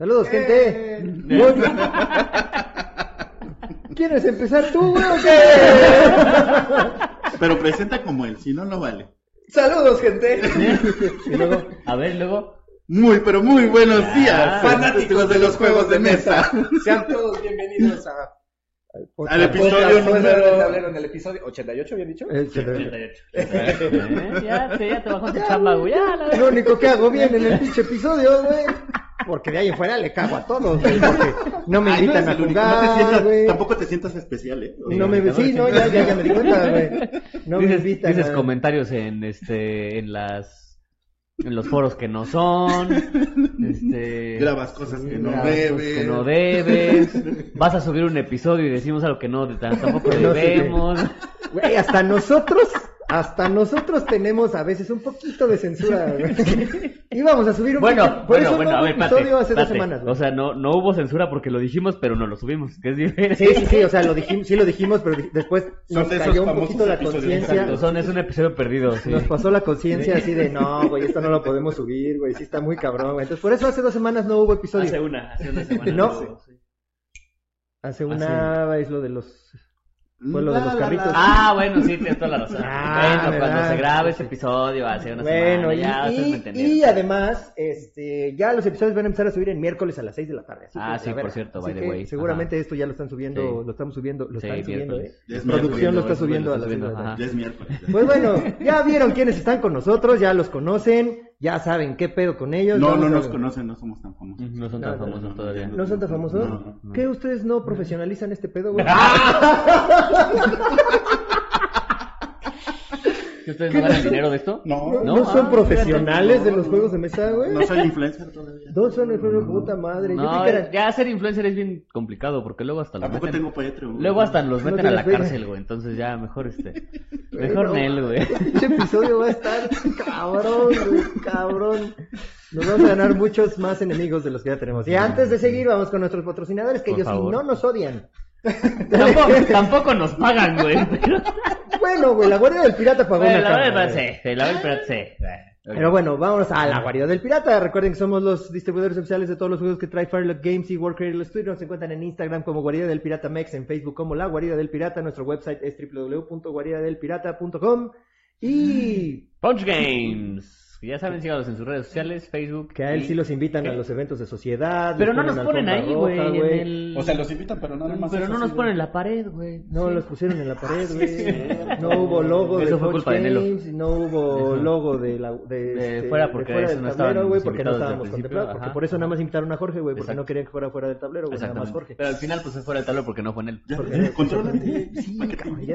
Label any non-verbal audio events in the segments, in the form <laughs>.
Saludos, gente. Muy- <laughs> ¿Quieres empezar tú, güey, o qué? Pero presenta como él, si no, no vale. Saludos, gente. Y luego, A ver, luego. Muy, pero muy buenos Ah, días, Fanáticos de los juegos de mesa. Sean todos bienvenidos a Al episodio número- Tablero en el episodio 88, ¿habían dicho? eh, se- 88. ¿Eh? Ya, ya te bajó tu chamba, güey. Ya, la lo único que hago bien en el pinche episodio, güey. Porque de ahí en fuera le cago a todos, güey. Porque no me Ay, no invitan a jugar, sientas- güey. tampoco te sientas especial, ¿eh? No me, sí, no, ya, ya, ya me di cuenta, güey. No me dices, invitan. dices a- comentarios en este en las en los foros que no son <laughs> este Grabas cosas que no debes. que no debes vas a subir un episodio y decimos algo que no tampoco <laughs> debemos Güey, hasta nosotros, hasta nosotros tenemos a veces un poquito de censura, güey. <laughs> Íbamos a subir un bueno poquito- por bueno eso bueno no a hubo ver episodio hace dos semanas, güey. o sea no no hubo censura porque lo dijimos pero no lo subimos que es diferente Sí, sí, sí, o sea, lo dijimos, sí lo dijimos, pero después Son nos de esos cayó un poquito la conciencia. Son es un episodio perdido sí. Nos pasó la conciencia así de, no, <laughs> güey, esto no lo podemos subir, güey, sí está muy cabrón, güey. Entonces, por eso hace dos semanas no hubo episodio. hace una hace una <laughs> semana No. hubo, sí. Hace una es lo de los... Fue lo de La, los la, carritos. la. Ah, bueno, sí, tienes toda la razón. Ah, bueno, cuando ¿verdad? se grabe ese episodio hace una Bueno, semana, y, ya ustedes me y, entendieron. y además, este, ya los episodios van a empezar a subir en miércoles a las 6 de la tarde. así Ah, que, sí, ver, por cierto, así by the way. Seguramente Ajá. esto ya lo están subiendo, Sí. lo estamos subiendo, lo Sí, están subiendo. ¿eh? Es Producción lo está lo subiendo a las 6 de la subiendo, tarde. Ya es miércoles. Pues bueno, ya vieron quiénes están con nosotros, ya los conocen, ya saben qué pedo con ellos. No, no nos conocen, no somos tan famosos. No son tan no, famosos todavía. ¿No son tan famosos? No, no. ¿Qué ustedes no profesionalizan este pedo, güey? <laughs> <laughs> ¿Que ustedes no ganan dinero de esto? No, ¿No, no, son ah, profesionales de no, los no. juegos de mesa, güey? No soy influencer todavía. Dos son de puta madre. Yo No, ya ser influencer es bien complicado porque luego hasta los Tampoco meten. tengo. Luego hasta los No meten a la cárcel, güey. Entonces ya mejor este. <laughs> Mejor no, Nel, güey. Este episodio va a estar cabrón, güey, cabrón. Nos vamos a ganar muchos más enemigos de los que ya tenemos. Y antes de seguir, vamos con nuestros patrocinadores, que Por ellos sí favor. no nos odian. <laughs> tampoco, tampoco nos pagan, güey. Pero, <laughs> Bueno, güey, la Guardia del Pirata pagó Bueno, una la cama, verdad, sí. sí, La verdad, sí. Pero bueno, vámonos a la guarida del pirata. Recuerden que somos los distribuidores oficiales de todos los juegos que trae Firelock Games y World Creative Studio. Nos encuentran en Instagram como Guarida del Pirata Mex, en Facebook como La Guarida del Pirata. Nuestro website es www.guaridadelpirata.com. Y Punch Games. Ya saben, síganos en sus redes sociales, Facebook. que a él y- sí los invitan ¿Qué? a los eventos de sociedad. Pero no nos ponen ahí, güey. el- O sea, los invitan, pero nada más. Pero es no nos de- ponen en la pared, güey. No Sí. los pusieron en la pared, <laughs> güey. No hubo logo Eso de fue culpa de Nelo. Games, no hubo Eso. logo de la de, De este, fuera porque fuera eso del no tablero, güey, porque no estábamos contemplados, porque por eso nada más invitaron a Jorge, güey, porque Exacto. no querían que fuera fuera del tablero, güey, nada más. Jorge. Pero al final, pues se fuera el tablero porque no fue en él. Ya, contrólate. <laughs> Sí,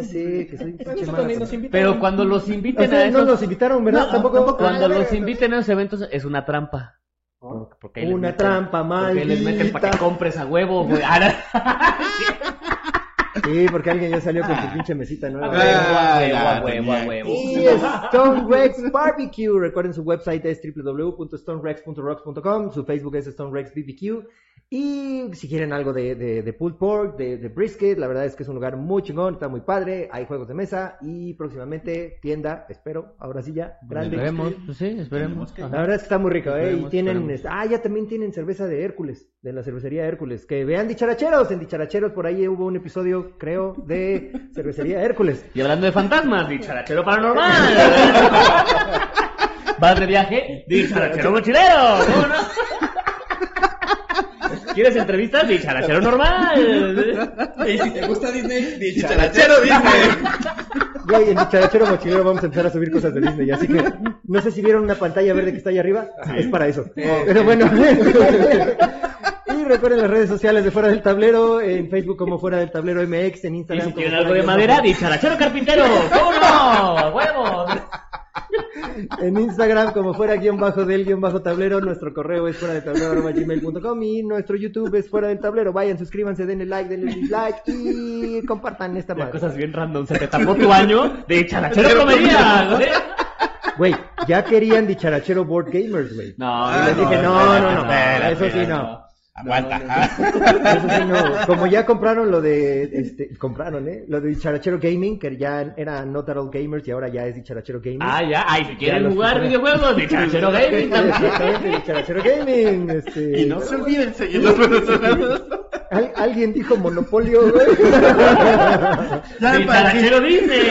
sé que soy. Pero cuando los inviten a no esos... nos invitaron, ¿verdad? No, tampoco. Cuando Ah, los inviten a esos eventos es una trampa. Porque- porque ahí les Una meten- trampa Porque ahí les meten para que maldita. compres a huevo, güey. Ah, Sí, porque alguien ya salió con su pinche mesita nueva. Ah, huevo, a huevo, a huevo. Y Stone Rex Barbecue. Recuerden su website es www.stonerex.rocks.com. Su Facebook es Stone Rex BBQ. Y si quieren algo de, de, de pulled pork, de, de brisket, la verdad es que es un lugar muy chingón, está muy padre. Hay juegos de mesa y próximamente tienda, espero, ahora sí ya, grande. Esperemos, pues sí, esperemos. La Ajá. verdad es que está muy rico, ¿eh? Y tienen, esperemos. ah, ya también tienen cerveza de Hércules, de la cervecería Hércules. Que vean Dicharacheros, en Dicharacheros por ahí hubo un episodio, creo, de cervecería Hércules. Y hablando de fantasmas, dicharachero paranormal. <laughs> Vas de viaje, dicharachero mochilero. ¿Cómo <laughs> no? ¿Quieres entrevistas? Dicharachero normal. Y si te gusta Disney, Dicharachero Disney. Güey, en Dicharachero Mochilero vamos a empezar a subir cosas de Disney, así que no sé si vieron una pantalla verde que está ahí arriba, es para eso. Pero bueno. y recuerden las redes sociales de Fuera del Tablero, en Facebook como Fuera del Tablero MX, en Y Instagram si como quieren algo de madera, dicharachero carpintero. ¿Cómo no? ¡Huevos! En Instagram como fuera guion bajo del guion bajo tablero, nuestro correo es fuera del tablero gmail.com y nuestro YouTube es fuera del tablero. Vayan, suscríbanse, denle like, denle dislike y compartan esta madre. Cosas bien random. Se te tapó tu año de dicharachero comedia. güey. Güey, ya querían dicharachero board gamers, güey. No, Y les dije, no, no, eso sí no. Aguanta. <laughs> Eso sí, no. Como ya compraron lo de, este, compraron, ¿eh? Lo de Dicharachero Gaming, que ya era Not At All Gamers y ahora ya es Dicharachero Gaming. Ah, ya. Ay, si quieren los jugar videojuegos, de Charachero <laughs> Gaming también. Exactamente, Dicharachero Gaming. Este, Y no se olviden seguirnos venezolanos. Al- alguien dijo monopolio, güey. De <laughs> ¿para qué, Charachero Disney.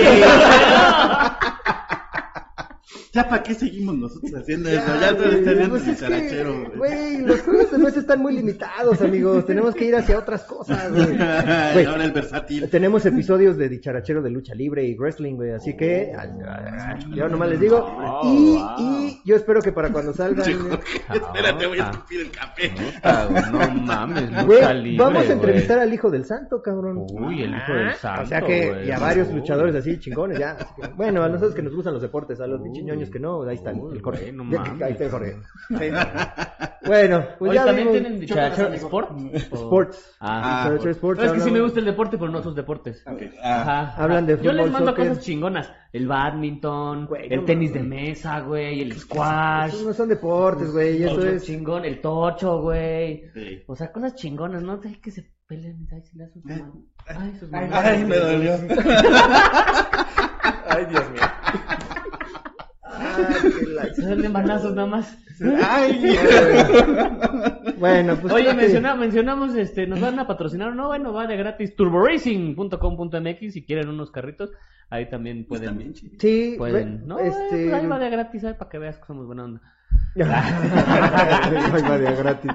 Ya para qué seguimos nosotros haciendo eso. Ya güey, estás viendo pues es que, güey. Güey, los juegos de mesa están muy limitados, amigos. Tenemos que ir hacia otras cosas, <laughs> güey. Ahora el versátil. Tenemos episodios de dicharachero de lucha libre y wrestling, güey. Así que, yo nomás les digo. Y, wow. y yo espero que para cuando salgan. <laughs> Espérate, voy a Ah. escupir el café. Puta, güey, No mames, Güey, lucha libre, vamos a güey. entrevistar al hijo del santo, cabrón. Uy, el hijo del santo, O sea que, güey. y a varios Uy. luchadores así, chingones, ya. Así que, bueno, a nosotros que nos gustan los deportes, a los pichiñoños que no, ahí está el, el Jorge. Güey, no Ya, mames, ahí está el Jorge. <laughs> güey. Bueno, pues Oye, ya ¿también vimos tienen Dicharachero Sport? Sports. Ah, Dicharachero Sports. No, es que sí me gusta el deporte, pero no sus deportes. Ah, Ajá. Hablan de Yo les fútbol, mando soccer. cosas chingonas. El badminton, Güey, el tenis de mames. mesa, güey, el squash. Esos no son deportes, güey, eso Tocho es... chingón, el tocho, güey. Sí. O sea, cosas chingonas, ¿no? Ay, que se peleen, ay, se le sus Eh. manos. Ay, sus Ay, manos. me dolió. <laughs> Ay, Dios mío. Dan de manazos nada más. Ay, <laughs> Bueno, pues... Oye, menciona- mencionamos, este, nos van a patrocinar, o no, bueno, va de gratis, turboracing.com.mx, si quieren unos carritos, ahí también Pues pueden, también. Sí, pueden, no, este... eh, ahí va de gratis, ¿sabes? Para que veas que somos buena onda. <laughs> Ay, María, gratis.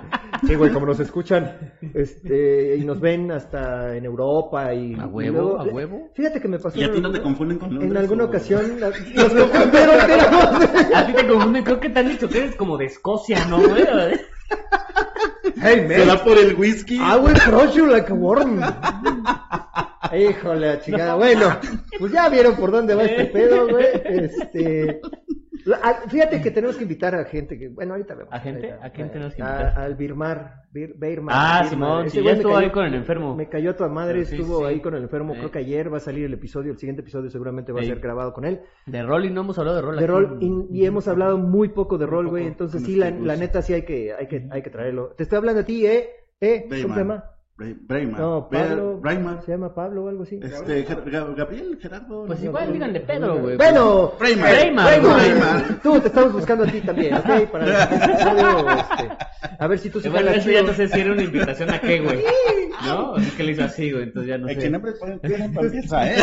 Sí, güey, como nos escuchan este, y nos ven hasta en Europa y. A y huevo, luego- a huevo. Fíjate que me pasó. ¿Y a ti no te confunden con Londres? En alguna o- ocasión. <laughs> la- Nos confundieron, <laughs> pero- A ti te confunden, creo que te han dicho que eres como de Escocia, ¿no, güey? Hey, man. ¿Será por el whisky? I will crush you like a worm. Híjole, la chingada. Bueno, pues ya vieron por dónde va este pedo, güey. Este. La- a- Fíjate que tenemos que invitar a gente que, bueno, ahorita vemos. ¿A gente? Ahorita, ¿A quién tenemos que a- invitar? al Birmar, Bir- Birmar. Ah, Birmar. Simón, sí, ya me estuvo cayó- ahí con el enfermo. Me cayó a tu madre, Sí, estuvo sí. ahí con el enfermo. Creo que ayer va a salir el episodio, el siguiente episodio seguramente va a ser grabado con él. De rol y no hemos hablado de rol. De rol, y, y hemos hablado muy poco de rol, güey. Entonces sí, la, la neta sí hay que, hay que, hay que traerlo. Te estoy hablando a ti, ¿eh? ¿Eh? ¿Cómo se llama? Bray- Brayman. No, Pablo. Brayman. Se llama Pablo o algo así. Este, Gabriel, Gerardo. Pues igual, no, díganle Pedro, güey. Bueno, Brayman. Brayman, Brayman. Brayman. Tú te estamos buscando a ti también, ¿ok? Para <laughs> el este, a ver si tú se Bueno, eso ya no sé si era una invitación a qué, güey. ¿No? Así que le hizo así, güey. Entonces ya no El que sé. nombre pone tiene para ¿eh?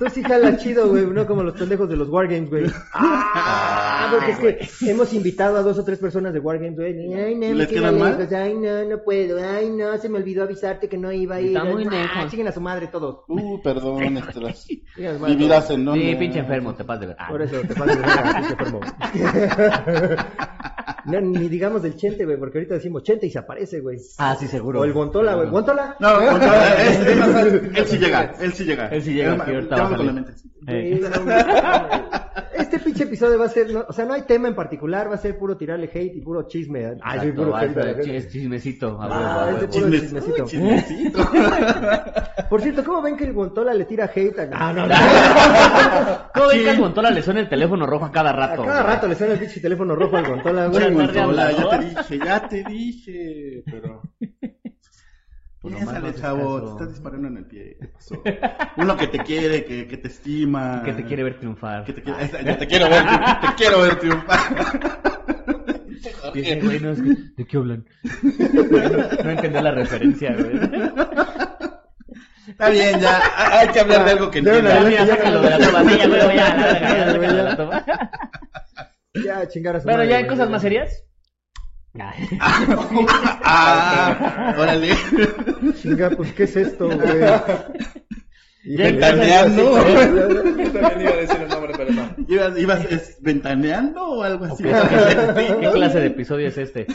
Tú sí jalas chido, güey, no como los pendejos de los Wargames, güey. Ah, porque es que hemos invitado a dos o tres personas de Wargames, güey. Ay, no, ¿Y me les queda quedan mal? lejos. Ay, no, no puedo. Ay, no, se me olvidó avisarte que no iba a ir. Está muy Ah, lejos. Chinguen a su madre todos. Uh, perdón, <laughs> vividas todos. en donde. Sí, pinche enfermo, te pasas de ver. Ah, Por eso te pases de verga, pinche enfermo. <laughs> No, ni digamos del Chente, güey, porque ahorita decimos Chente y se aparece, güey. Ah, sí, seguro. O el Gontola, güey. ¿Gontola? No, <laughs> fácil. él sí llega, él sí llega. Él sí llega, ahorita a güey. Este pinche episodio va a ser, no- o sea, no hay tema en particular, va a ser puro tirarle hate y puro chisme. Ay, soy Exacto, puro a la es verga. es chismecito. a Ah, huevo, a es de huevo. puro Chismes- chismecito. uy, chismecito. <laughs> Por cierto, ¿cómo ven que el Gontola le tira hate a... Ah, no, no. <laughs> ¿Cómo ven que al Gontola le suena el teléfono rojo a cada A rato? cada güey? rato le suena el pinche teléfono rojo al Gontola, güey. Gontola, ya te dije, ya te dije, pero... Pues no Piénsale, chavo, te estás disparando en el pie. Uno que te quiere, que, que te estima. Que te quiere ver triunfar. Que te quiere, yo te quiero ver, te quiero ver triunfar. Y ese güey, no, es que, ¿De qué hablan? No entendió la referencia, güey. Está bien, ya, hay que hablar de algo que vez. Ya, mira, sácalo de la toma. Ya, ya, ya, Ya, ya. Ya, ¿ya. <laughs> Ah, órale. <laughs> Chinga, pues, ¿qué es esto, güey? Ventaneando. <laughs> También iba a decir el nombre, pero no. ¿Ibas, ibas es, ventaneando o algo así? ¿Qué clase de episodio es este?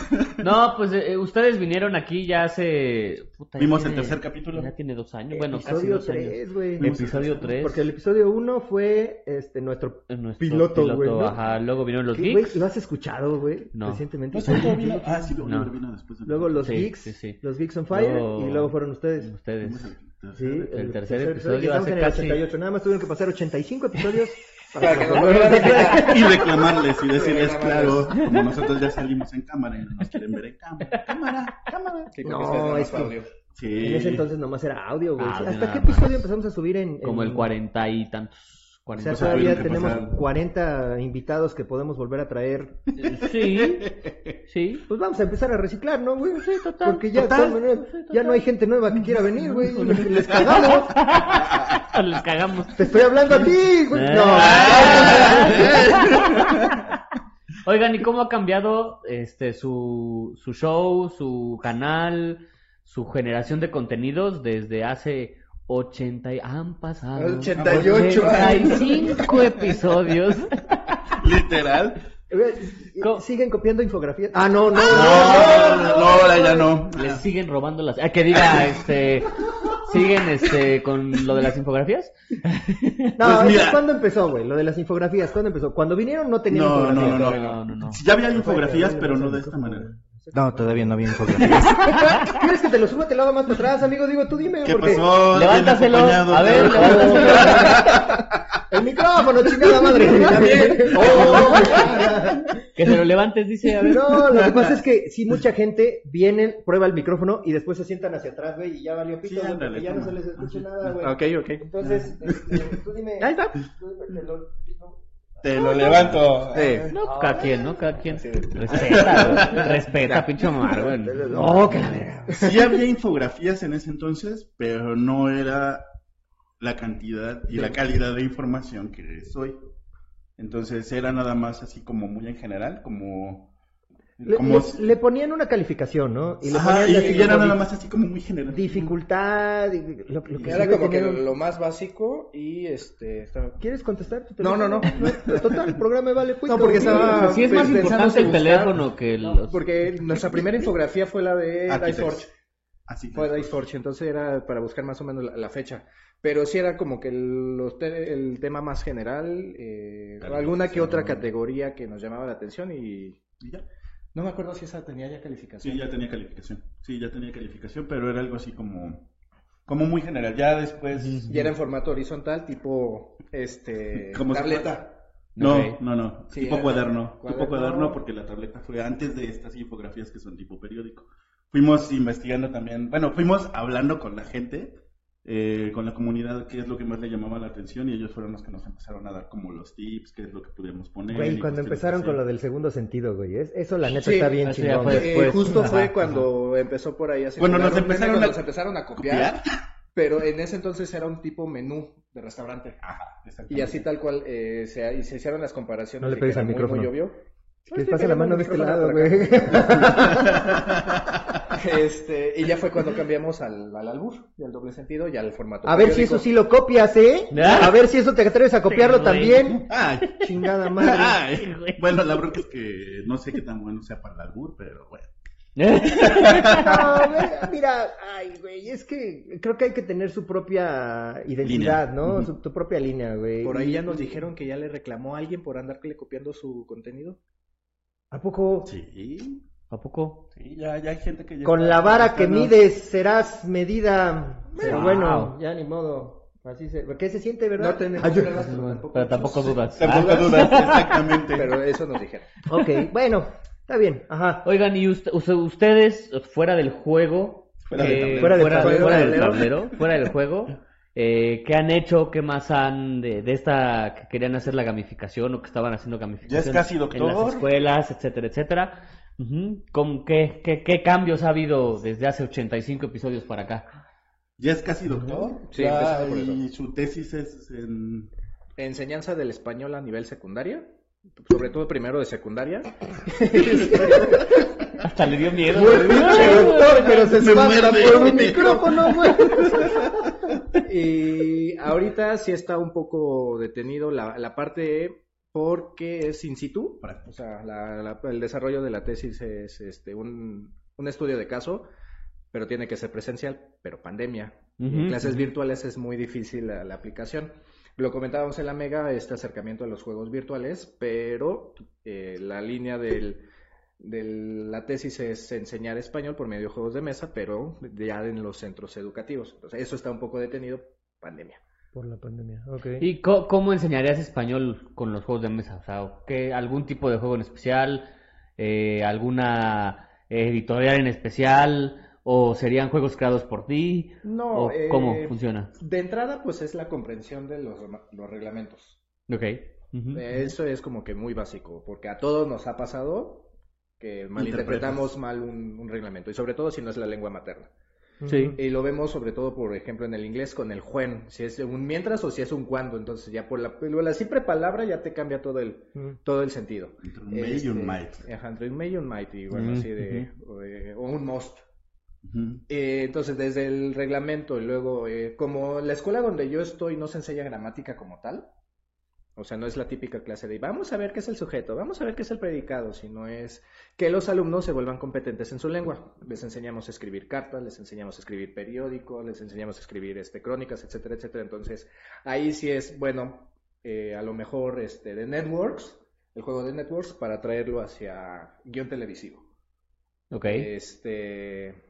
No, pues eh, ustedes vinieron aquí ya hace... puta, ya Vimos el tiene- tercer capítulo. Ya tiene dos años, bueno, casi Episodio dos años. 3, güey. Episodio 3. Porque el episodio 1 fue este nuestro Nuestro piloto, güey, ¿no? Ajá, luego vinieron los ¿Qué, güey? geeks. ¿Lo has escuchado, güey? No. Recientemente. ¿No cierto? Vino- Ah, sí, luego No. vino después. de- Luego los Sí, geeks, sí, sí. los geeks on fire Luego- y luego fueron ustedes. Ustedes. Vimos el tercer- Sí, el tercer episodio y estamos hace en el casi- 88. Nada más tuvieron que pasar 85 episodios <laughs> Para que nos volvieran a invitar. Y reclamarles y decirles, claro, como nosotros ya salimos en cámara y no nos quieren ver en cámara. Cámara, cámara. Sí, No, más es que- audio. Sí. En ese entonces nomás era audio, güey. Ah, ¿Hasta qué más. episodio empezamos a subir en...? Como en- el cuarenta y tantos. O 40. sea, todavía tenemos pasar. 40 invitados que podemos volver a traer. Sí, sí. Pues vamos a empezar a reciclar, ¿no, güey? Sí, total. Porque ya, Total. ya no hay gente nueva que quiera venir, güey. <laughs> Les, les cagamos. Les cagamos. Te estoy hablando a ti, güey. No. <laughs> Oigan, ¿y cómo ha cambiado este su, su show, su canal, su generación de contenidos desde hace 80 y han pasado 88 85 episodios? Literal. Siguen copiando infografías. Ah, no, no, no. Ahora ya no. Les siguen robando las ah, que diga este siguen este con lo de las infografías? No, Pues ¿eso mira. ¿cuándo empezó, güey? Lo de las infografías, ¿cuándo empezó? Cuando vinieron no tenían infografías. no. No, no, no. Ya había infografías, pero no de esta manera. No, todavía no había <laughs> infografías. ¿Quieres que te lo suba? Te lo haga más para atrás, amigo. Digo, tú dime. ¿Qué porque... pasó? Levántaselo. A ver, levántaselo. <laughs> El micrófono, chingada <laughs> madre. Oh. Que se lo levantes, dice, a ver. No, lo que pasa es que si mucha gente vienen, prueba el micrófono y después se sientan hacia atrás, güey, y ya valió pito, Sí, güey, ándale, ya no se les escucha nada, güey. Ok, ok. Entonces, este, tú dime. Ahí está. tú dime, te lo- no. Te lo levanto. No, cada quien, ¿no? Cada quien. Respeta, güey. Respeta, pinche Omar, güey. <laughs> No, que la verga. Sí había infografías en ese entonces, pero no era la cantidad y la calidad de información que es hoy. Entonces era nada más así como muy en general, como... Le, como le- le ponían una calificación, ¿no? Y le Ajá, ponían y, así y era nada más así como muy general. dificultad, y lo, lo que Era como que tenían- lo más básico y este. estaba- ¿Quieres contestar? tu No, no, teléfono? Total, el programa vale No, porque estaba- Sí es más Pues, importante el buscar- teléfono que los... Porque nuestra primera infografía fue la de. Dice Forge. Así Fue Dice Forge, entonces era para buscar más o menos la, la fecha. Pero sí era como que el, los te- el tema más general, eh, alguna que otra categoría que nos llamaba la atención y y ya. No me acuerdo si esa tenía ya calificación. Sí, ya tenía calificación. Sí, ya tenía calificación, pero era algo así como... Como muy general. Ya después... Y era en formato horizontal, tipo este <laughs> Como si tableta. No, no, no. Sí, tipo era cuaderno. Tipo cuaderno. cuaderno porque la tableta fue antes de estas infografías que son tipo periódico. Fuimos investigando también, bueno, fuimos hablando con la gente, eh, con la comunidad, qué es lo que más le llamaba la atención y ellos fueron los que nos empezaron a dar como los tips, qué es lo que podíamos poner. Güey, y cuando empezaron con lo del segundo sentido, güey. es- Eso la neta Sí, está bien chingón. fue güey. Eh, justo Ajá, fue ajá. cuando empezó por ahí a Cuando nos empezaron a nos empezaron a copiar, ¿Copiar? pero en ese entonces era un tipo menú de restaurante. Ajá, Y así tal cual eh, se, y se hicieron las comparaciones. No le pegues al era muy, micrófono. Muy obvio. Que pase la mano de este micrófono lado, güey. <laughs> <laughs> Este, y ya fue cuando cambiamos al, al albur y al doble sentido y al formato. A ver si eso sí lo copias, ¿eh? Ah. A ver si eso te atreves a copiarlo Sí, también. Ay, <laughs> Chingada <laughs> madre. ay. Bueno, la bronca es que no sé qué tan bueno sea para el albur, pero bueno. No, mira, ay, güey, es que creo que hay que tener su propia identidad, Línea. ¿no? Su, tu propia línea, güey. Por ahí Y- ya nos dijeron que ya le reclamó a alguien por andarle copiando su contenido. ¿A poco? Sí, ¿A poco? sí, ya, ya hay gente que ya Con la vara que mides serás medida. Pero Wow. bueno, ya ni modo. Así se... ¿Qué se siente, verdad? No tenemos yo- pruebas, pero tampoco, Pero tampoco dudas. Tampoco Ah. dudas, exactamente. Pero eso nos dijeron. Ok, bueno, está bien. Ajá. Oigan, y ust- us- ustedes, fuera del juego, Fuera eh, del tablero. Fuera del fuera, fuera del tablero, fuera del juego, eh, ¿qué han hecho? ¿Qué más han de, de esta que querían hacer la gamificación o que estaban haciendo gamificación? Ya es casi En doctor. las escuelas, etcétera, etcétera. ¿Con qué, qué, ¿Qué cambios ha habido desde hace 85 episodios para acá? Ya es casi doctor. Sí, ya, por eso. y su tesis es en... Enseñanza del español a nivel secundaria, sobre todo primero de secundaria. Hasta le dio miedo. Doctor, pero se Me espanta muerde. por un micrófono, güey. Y ahorita sí está un poco detenido la, la parte porque es in situ. O sea, la- la- el desarrollo de la tesis es este, un, un estudio de caso, pero tiene que ser presencial, pero pandemia. En clases virtuales es muy difícil la, la aplicación. Lo comentábamos en la Mega, este acercamiento a los juegos virtuales, pero eh, la línea del, de la tesis es enseñar español por medio de juegos de mesa, pero ya en los centros educativos. Entonces, eso está un poco detenido, pandemia. Por la pandemia, ok. ¿Y co- cómo enseñarías español con los juegos de mesa? O sea, ¿qué, ¿algún tipo de juego en especial? Eh, ¿Alguna editorial en especial? ¿O serían juegos creados por ti? No, ¿O eh, cómo funciona? De entrada, pues es la comprensión de los, los reglamentos. Ok. Eso es como que muy básico, porque a todos nos ha pasado que malinterpretamos mal un, un reglamento, y sobre todo si no es la lengua materna. Sí. Y lo vemos sobre todo, por ejemplo, en el inglés con el when, si es un mientras o si es un cuando, entonces ya por la, la simple palabra ya te cambia todo el, todo el sentido. Entre un may y un Este, might. Ajá, entre un may y un might, y bueno, así de, o, un must. Ujú. Eh, entonces, desde el reglamento y luego, eh, como la escuela donde yo estoy no se enseña gramática como tal, o sea, no es la típica clase de vamos a ver qué es el sujeto, vamos a ver qué es el predicado, sino es que los alumnos se vuelvan competentes en su lengua. Les enseñamos a escribir cartas, les enseñamos a escribir periódicos, les enseñamos a escribir este, crónicas, etcétera, etcétera. Entonces, ahí sí es, bueno, eh, a lo mejor este, de Networks, el juego de Networks, para traerlo hacia guion televisivo. Ok. Este.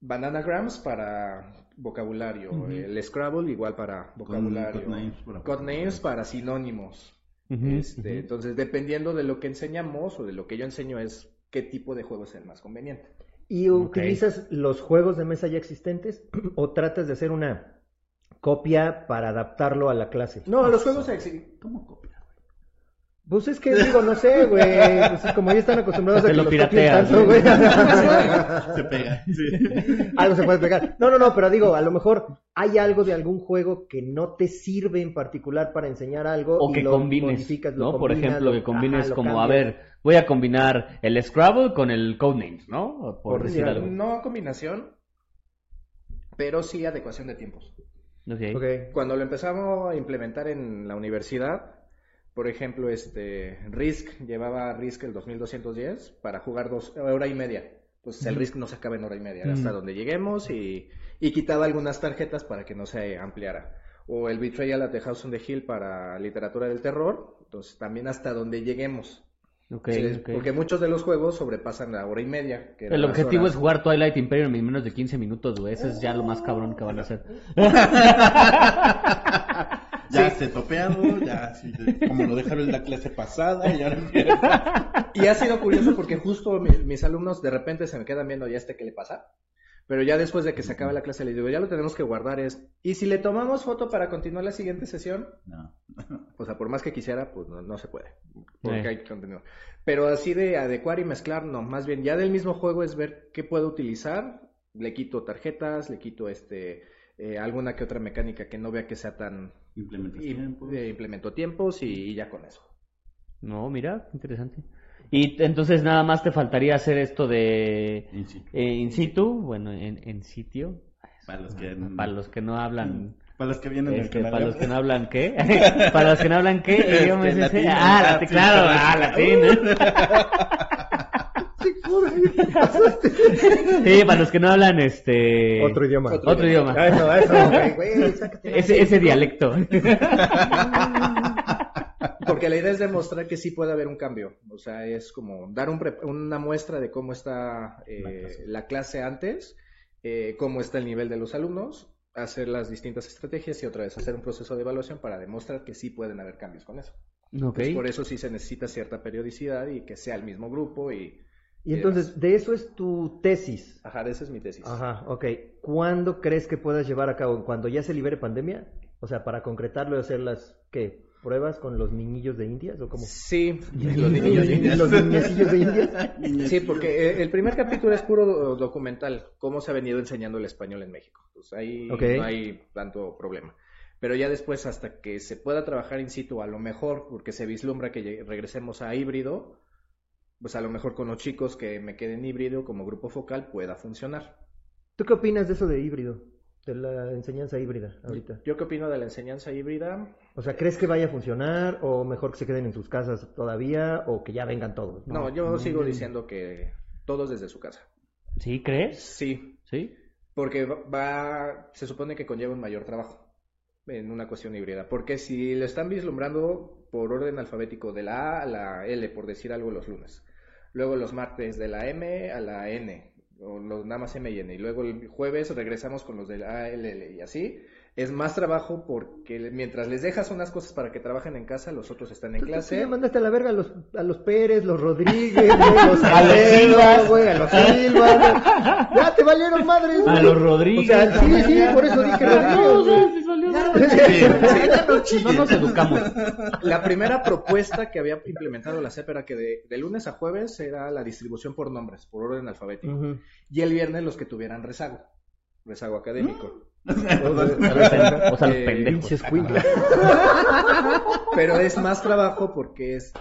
Bananagrams para vocabulario. El Scrabble igual para vocabulario. codenames para- Codenames para sinónimos. Este. Entonces, dependiendo de lo que enseñamos o de lo que yo enseño, es qué tipo de juego es el más conveniente. ¿Y utilizas los juegos de mesa ya existentes <clears throat> o tratas de hacer una copia para adaptarlo a la clase? No, los juegos exi- ¿Cómo copia? Pues es que digo, no sé, güey. Pues es como ya están acostumbrados a Te que lo tanto, ¿no? güey. Se pega. Sí. <laughs> algo se puede pegar. No, no, no, pero digo, a lo mejor hay algo de algún juego que no te sirve en particular para enseñar algo O y que lo combines, modificas, lo ¿no? Por ejemplo, lo- que combines ajá, como, a ver, voy a combinar el Scrabble con el Codenames, ¿no? Por, Por decir algo. No combinación, pero sí adecuación de tiempos. Ok. Ok. Cuando lo empezamos a implementar en la universidad, por ejemplo, este Risk llevaba Risk el 2210 para jugar dos hora y media. Entonces el Risk no se acaba en hora y media, hasta Ujú. donde lleguemos y, y quitaba algunas tarjetas para que no se ampliara. O el Betrayal at the House on the Hill para literatura del terror, entonces también hasta donde lleguemos. Ok, Sí. Porque muchos de los juegos sobrepasan la hora y media. que El objetivo horas. es jugar Twilight Imperium en menos de 15 minutos, güey. Ese es ya lo más cabrón que van a hacer. <laughs> Ya se topeado, ya sí, como lo dejaron en la clase pasada y ahora. <laughs> Y ha sido curioso porque justo mi- mis alumnos de repente se me quedan viendo ya este que le pasa. Pero ya después de que se acaba la clase les digo, ya lo tenemos que guardar es. Y si le tomamos foto para continuar la siguiente sesión, No. <laughs> o sea, por más que quisiera, pues no, no se puede. Porque hay que continuar. Pero así de adecuar y mezclar, no. Más bien, ya del mismo juego es ver qué puedo utilizar. Le quito tarjetas, le quito este eh, alguna que otra mecánica que no vea que sea tan... Y, pues. eh, implemento tiempos y, y ya con eso. No, mira, interesante. Y entonces nada más te faltaría hacer esto de In situ. eh, in situ, bueno, en, en sitio. Para los que, Para los que no hablan, para los que vienen del este, canal. para los que no hablan qué, <laughs> para los que no hablan qué Este, idioma es ese? latín, Ah, ah, <laughs> <laughs> sí, para los que no hablan este Otro idioma. Otro otro idioma. Eso, eso, güey, güey, <laughs> sácate. Ese, ese dialecto. <laughs> Porque la idea es demostrar que sí puede haber un cambio. O sea, es como dar un pre- una muestra de cómo está eh, La clase. la clase antes, eh, cómo está el nivel de los alumnos, hacer las distintas estrategias y otra vez hacer un proceso de evaluación para demostrar que sí pueden haber cambios con eso. Ok. Entonces, por eso sí se necesita cierta periodicidad y que sea el mismo grupo y... Y entonces, de eso es tu tesis. Ajá, esa es mi tesis. Ajá, ok. ¿Cuándo crees que puedas llevar a cabo? ¿Cuando ya se libere pandemia? O sea, para concretarlo y hacer las, ¿qué? ¿Pruebas con los niñillos de Indias o cómo? Sí, <laughs> los niños de Indias. <laughs> ¿Los niñecillos de Indias? Sí, porque eh, el primer capítulo es puro do- documental, cómo se ha venido enseñando el español en México. Pues ahí Ok. no hay tanto problema. Pero ya después, hasta que se pueda trabajar in situ, a lo mejor, porque se vislumbra que regresemos a híbrido, pues a lo mejor con los chicos que me queden híbrido como grupo focal pueda funcionar. ¿Tú qué opinas de eso de híbrido? De la enseñanza híbrida ahorita. ¿Yo qué opino de la enseñanza híbrida? O sea, ¿crees que vaya a funcionar o mejor que se queden en sus casas todavía o que ya vengan todos? No, yo sigo diciendo que todos desde su casa. ¿Sí crees? Sí, Sí. Porque va- va, se supone que conlleva un mayor trabajo en una cuestión híbrida. Porque si lo están vislumbrando por orden alfabético de la A a la L, por decir algo los lunes, luego los martes de la M a la N, o los nada más M y N, y luego el jueves regresamos con los de la A, L, L, y así, Es más trabajo porque le- mientras les dejas unas cosas para que trabajen en casa, los otros están en Tú ya clase. mandaste a la verga a los, a los Pérez, los Rodríguez, <laughs> güey, los A los Silvas. güey, a los. Ya te valieron madres, güey. A los Rodríguez. O sea, sí, sí, por eso dije Rodríguez, güey. No nos <laughs> educamos. La primera propuesta que había implementado la CEP era que de, de lunes a jueves era la distribución por nombres, por orden alfabético. Y el viernes los que tuvieran rezago, rezago académico. <laughs> O sea, los Eh, pendejos. Cuinclas. <laughs> Pero es más trabajo porque es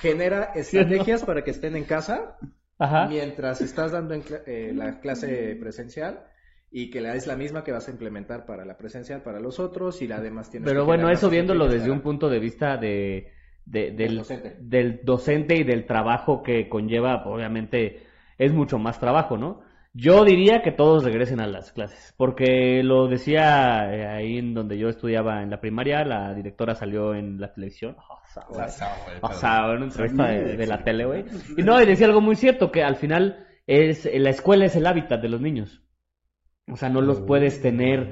genera estrategias para que estén en casa Ajá. mientras estás dando en eh, la clase presencial y que la es la misma que vas a implementar para la presencial para los otros y la demás tienes Pero que bueno, eso viéndolo desde un punto de vista de, de- del, docente. del docente y del trabajo que conlleva, obviamente es mucho más trabajo, ¿no? Yo diría que todos regresen a las clases, porque lo decía eh, ahí en donde yo estudiaba en la primaria, la directora salió en la televisión. O sea, güey. O sea, en una entrevista de, de la tele, güey. Y no, y decía algo muy cierto, que al final es la escuela es el hábitat de los niños. O sea, no los puedes tener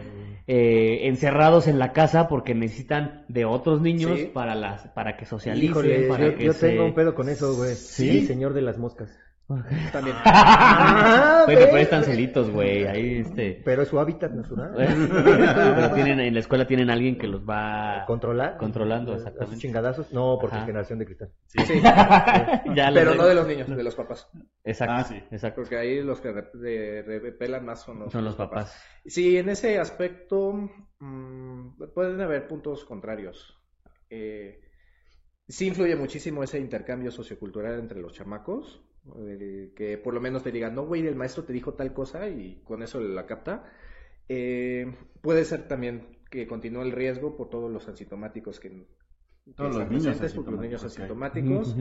eh, encerrados en la casa porque necesitan de otros niños Sí. para las para que socialicen, Híjole, para yo, que yo se... tengo un pedo con eso, güey. ¿Sí? El señor de las moscas. También. <laughs> Ah, Bueno, pero están celitos, güey, ahí este... Pero es su hábitat natural. <laughs> pero tienen, en la escuela tienen alguien que los va... ¿Controlar? Controlando, ¿A sus exactamente. chingadazos? No, porque Ajá. es generación de cristal. Sí, <laughs> Ya lo pero no de los niños, de los papás. Exacto, Ah, sí. exacto. Porque ahí los que repelan más son los, Son los papás. Sí, en ese aspecto mm, pueden haber puntos contrarios. Eh, sí influye muchísimo ese intercambio sociocultural entre los chamacos, el que por lo menos te digan, no, güey, el maestro te dijo tal cosa y con eso la capta. Eh, puede ser también que continúe el riesgo por todos los asintomáticos que Todos los niños presentes, porque los niños asintomáticos.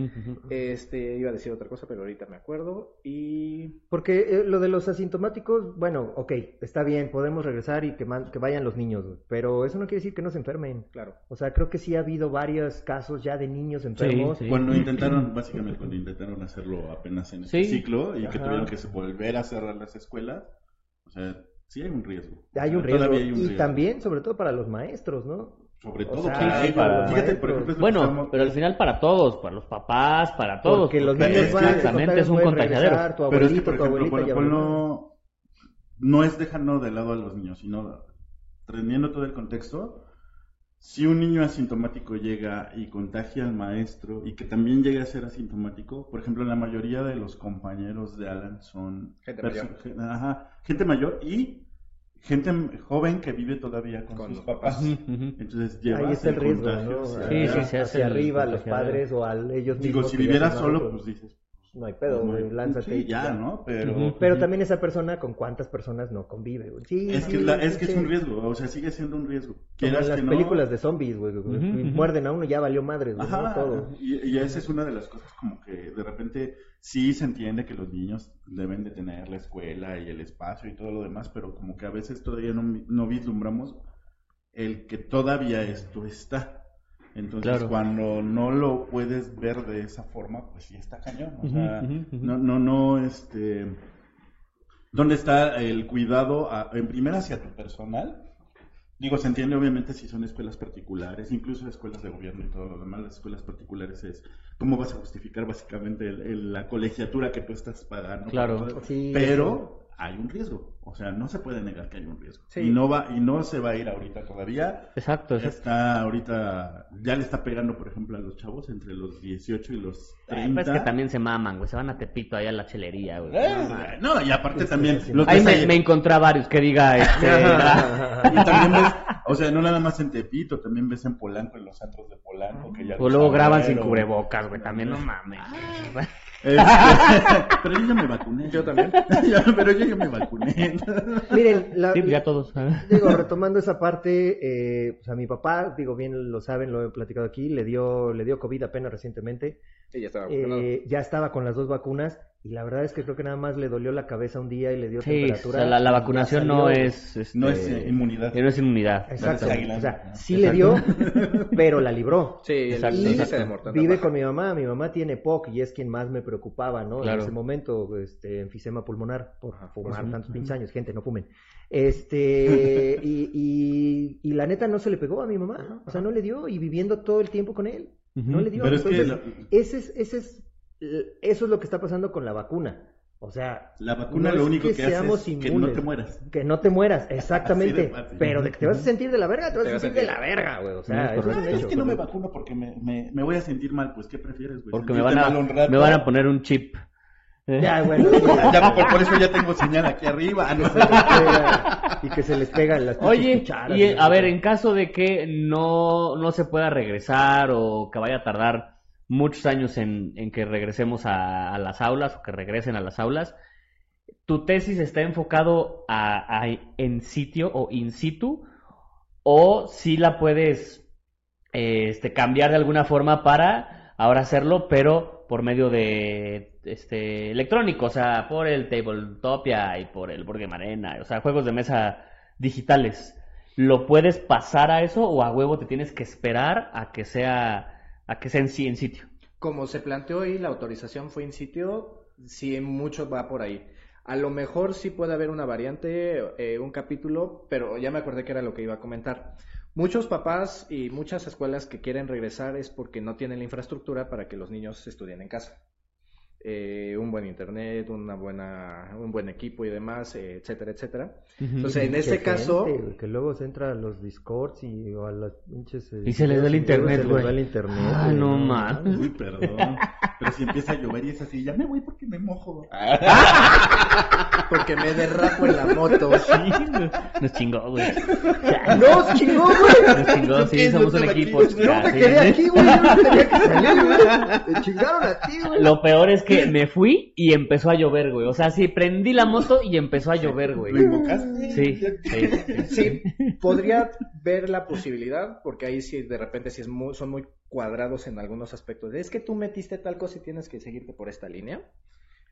Este, iba a decir otra cosa, pero ahorita me acuerdo. Y Porque eh, lo de los asintomáticos, bueno, ok, está bien, podemos regresar y que, man- que vayan los niños, pero eso no quiere decir que no se enfermen. claro, O sea, creo que sí ha habido varios casos ya de niños enfermos. sí. Cuando intentaron, básicamente cuando intentaron hacerlo apenas en este Sí. ciclo y que tuvieron que se- volver a cerrar las escuelas, o sea, sí hay un riesgo. Hay un riesgo. todavía hay un y riesgo. también, sobre todo para los maestros, ¿no? Sobre o todo sea, para para- Fíjate, por ejemplo, Bueno, estamos- pero al final para todos, para los papás, para todos. Porque los niños es que exactamente es un contagiadero. regresar, Tu Pero es que, abuelito, por ejemplo, abuelita ya ponlo- no es dejando de lado a los niños, sino teniendo todo el contexto. Si un niño asintomático llega y contagia al maestro y que también llega a ser asintomático, por ejemplo, la mayoría de los compañeros de Alan son Gente mayor. ajá, gente mayor y gente joven que vive todavía con, Con sus los papás. Entonces lleva Ahí está el riesgo, contagio ¿no? hacia- Sí, sí, Hacia el arriba, a los padres o a ellos Digo, mismos si que ya viviera son solo, adultos. pues dices, No hay pedo, pues, güey, lánzate. sí, y ya. ¿no? Pero... Pero también esa persona con cuántas personas no convive, güey. Sí, Es sí, que, es, la- es que es sí. un riesgo, o sea, sigue siendo un riesgo. Como Quieras en las que no- películas de zombies, güey. Muerden a uno ya valió madres, güey, ¿no? Ajá, Todo. y, y esa es una de las cosas como que de repente sí se entiende que los niños deben de tener la escuela y el espacio y todo lo demás, pero como que a veces todavía no, no vislumbramos el que todavía esto está. Entonces, Claro. cuando no lo puedes ver de esa forma, pues sí está cañón. O sea, no, no, no, este... ¿Dónde está el cuidado, a- en primera, hacia tu personal? Digo, se entiende obviamente si son escuelas particulares, incluso escuelas de gobierno y todo lo demás, las escuelas particulares es cómo vas a justificar básicamente el- el- la colegiatura que tú estás pagando. Claro. Pero- Sí, Pero hay un riesgo, o sea, no se puede negar que hay un riesgo. Sí. Y no va y no se va a ir ahorita todavía. Exacto, exacto. Está ahorita, ya le está pegando, por ejemplo, a los chavos entre los 18 y los Ay, 30. pues es que también se maman, güey. Se van a Tepito allá a la chelería, güey. Eh, no, y aparte Sí, también sí, sí. los Ahí me, ahí- me encontré a varios que diga, este, <laughs> y también ves, o sea, no nada más en Tepito, también ves en Polanco, en los antros de Polanco, que ya o luego graban sin cubrebocas, güey. También no mames. Este, <laughs> pero yo ya me vacuné. Yo también. <laughs> Pero yo ya me vacuné. <laughs> Miren, la, Sí, pues ya todos. digo, retomando esa parte, eh, pues a mi papá, digo, bien lo saben, lo he platicado aquí, le dio, le dio COVID apenas recientemente. Sí, ya estaba vacunado. Eh, ya estaba con las dos vacunas Y la verdad es que creo que nada más le dolió la cabeza un día y le dio Sí, o temperatura. sea, la, y vacunación no es... este, No es eh, inmunidad. No es inmunidad. Exacto. O sea, sí le dio, pero la libró. Sí, Exacto, mortandad Vive con mi mamá, mi mamá tiene POC y es quien más me preocupaba, ¿no? Claro. En ese momento, este, enfisema pulmonar por fumar tantos pinches años, gente, no fumen. Este, y, y, y la neta no se le pegó a mi mamá, o sea, no le dio y viviendo todo el tiempo con él, no le dio. Pero es que Entonces, la- ese es, ese es, eso es lo que está pasando con la vacuna. O sea, La vacuna no lo es único que que, hace es que no inmunes. te mueras. que no te mueras, <laughs> exactamente. de. Pero de que te vas a sentir de la verga, te vas Te a vas a sentir de la verga, güey. O sea, eso es que no me vacuno porque me, me, me voy a sentir mal. Pues, ¿qué prefieres, güey? Porque me ¿Sentirte van, a, mal un rato? me van a poner un chip. ¿Eh? Ya, bueno. <laughs> Ya, por, por eso ya tengo señal aquí arriba. No se les pega, y que se les pegan las Oye, cucharas, y a ver, en caso de que no, no se pueda regresar o que vaya a tardar muchos años en, que regresemos a, las aulas o que regresen a las aulas, ¿tu tesis está enfocado a, en sitio o in situ o si la puedes este, cambiar de alguna forma para ahora hacerlo, pero por medio de este electrónico, o sea, por el Tabletopia y por el Board Game Arena, o sea, juegos de mesa digitales. ¿Lo puedes pasar a eso o a huevo te tienes que esperar a que sea a que sea en sí en sitio? Como se planteó ahí, la autorización fue in sitio, sí, mucho va por ahí. A lo mejor sí puede haber una variante, eh, un capítulo, pero ya me acordé que era lo que iba a comentar. Muchos papás y muchas escuelas que quieren regresar es porque no tienen la infraestructura para que los niños estudien en casa. Eh, un buen internet, una buena, un buen equipo y demás, eh, etcétera, etcétera. Entonces, en este caso, gente, güey, que luego se entra a los discords y o a las pinches. eh, Y se les va el internet, se les güey. va el internet. Ah, güey, no mames. Uy, perdón. Pero si empieza a llover y es así, ya me voy porque me mojo. porque me derrapo en la moto. <laughs> Nos chingó, güey. No, chingó, güey. Nos chingó, sí, ¿Qué? somos un equipo. yo Ah, me sí. quedé aquí, güey. Yo no tenía que salir, güey. Te chingaron a ti, güey. Lo peor es que me fui y empezó a llover, güey. O sea, sí, prendí la moto y empezó a llover, güey. ¿Lo invocaste? Sí, sí, sí. Sí, podría ver la posibilidad, porque ahí sí de repente sí es muy, son muy cuadrados en algunos aspectos. Es que tú metiste tal cosa y tienes que seguirte por esta línea.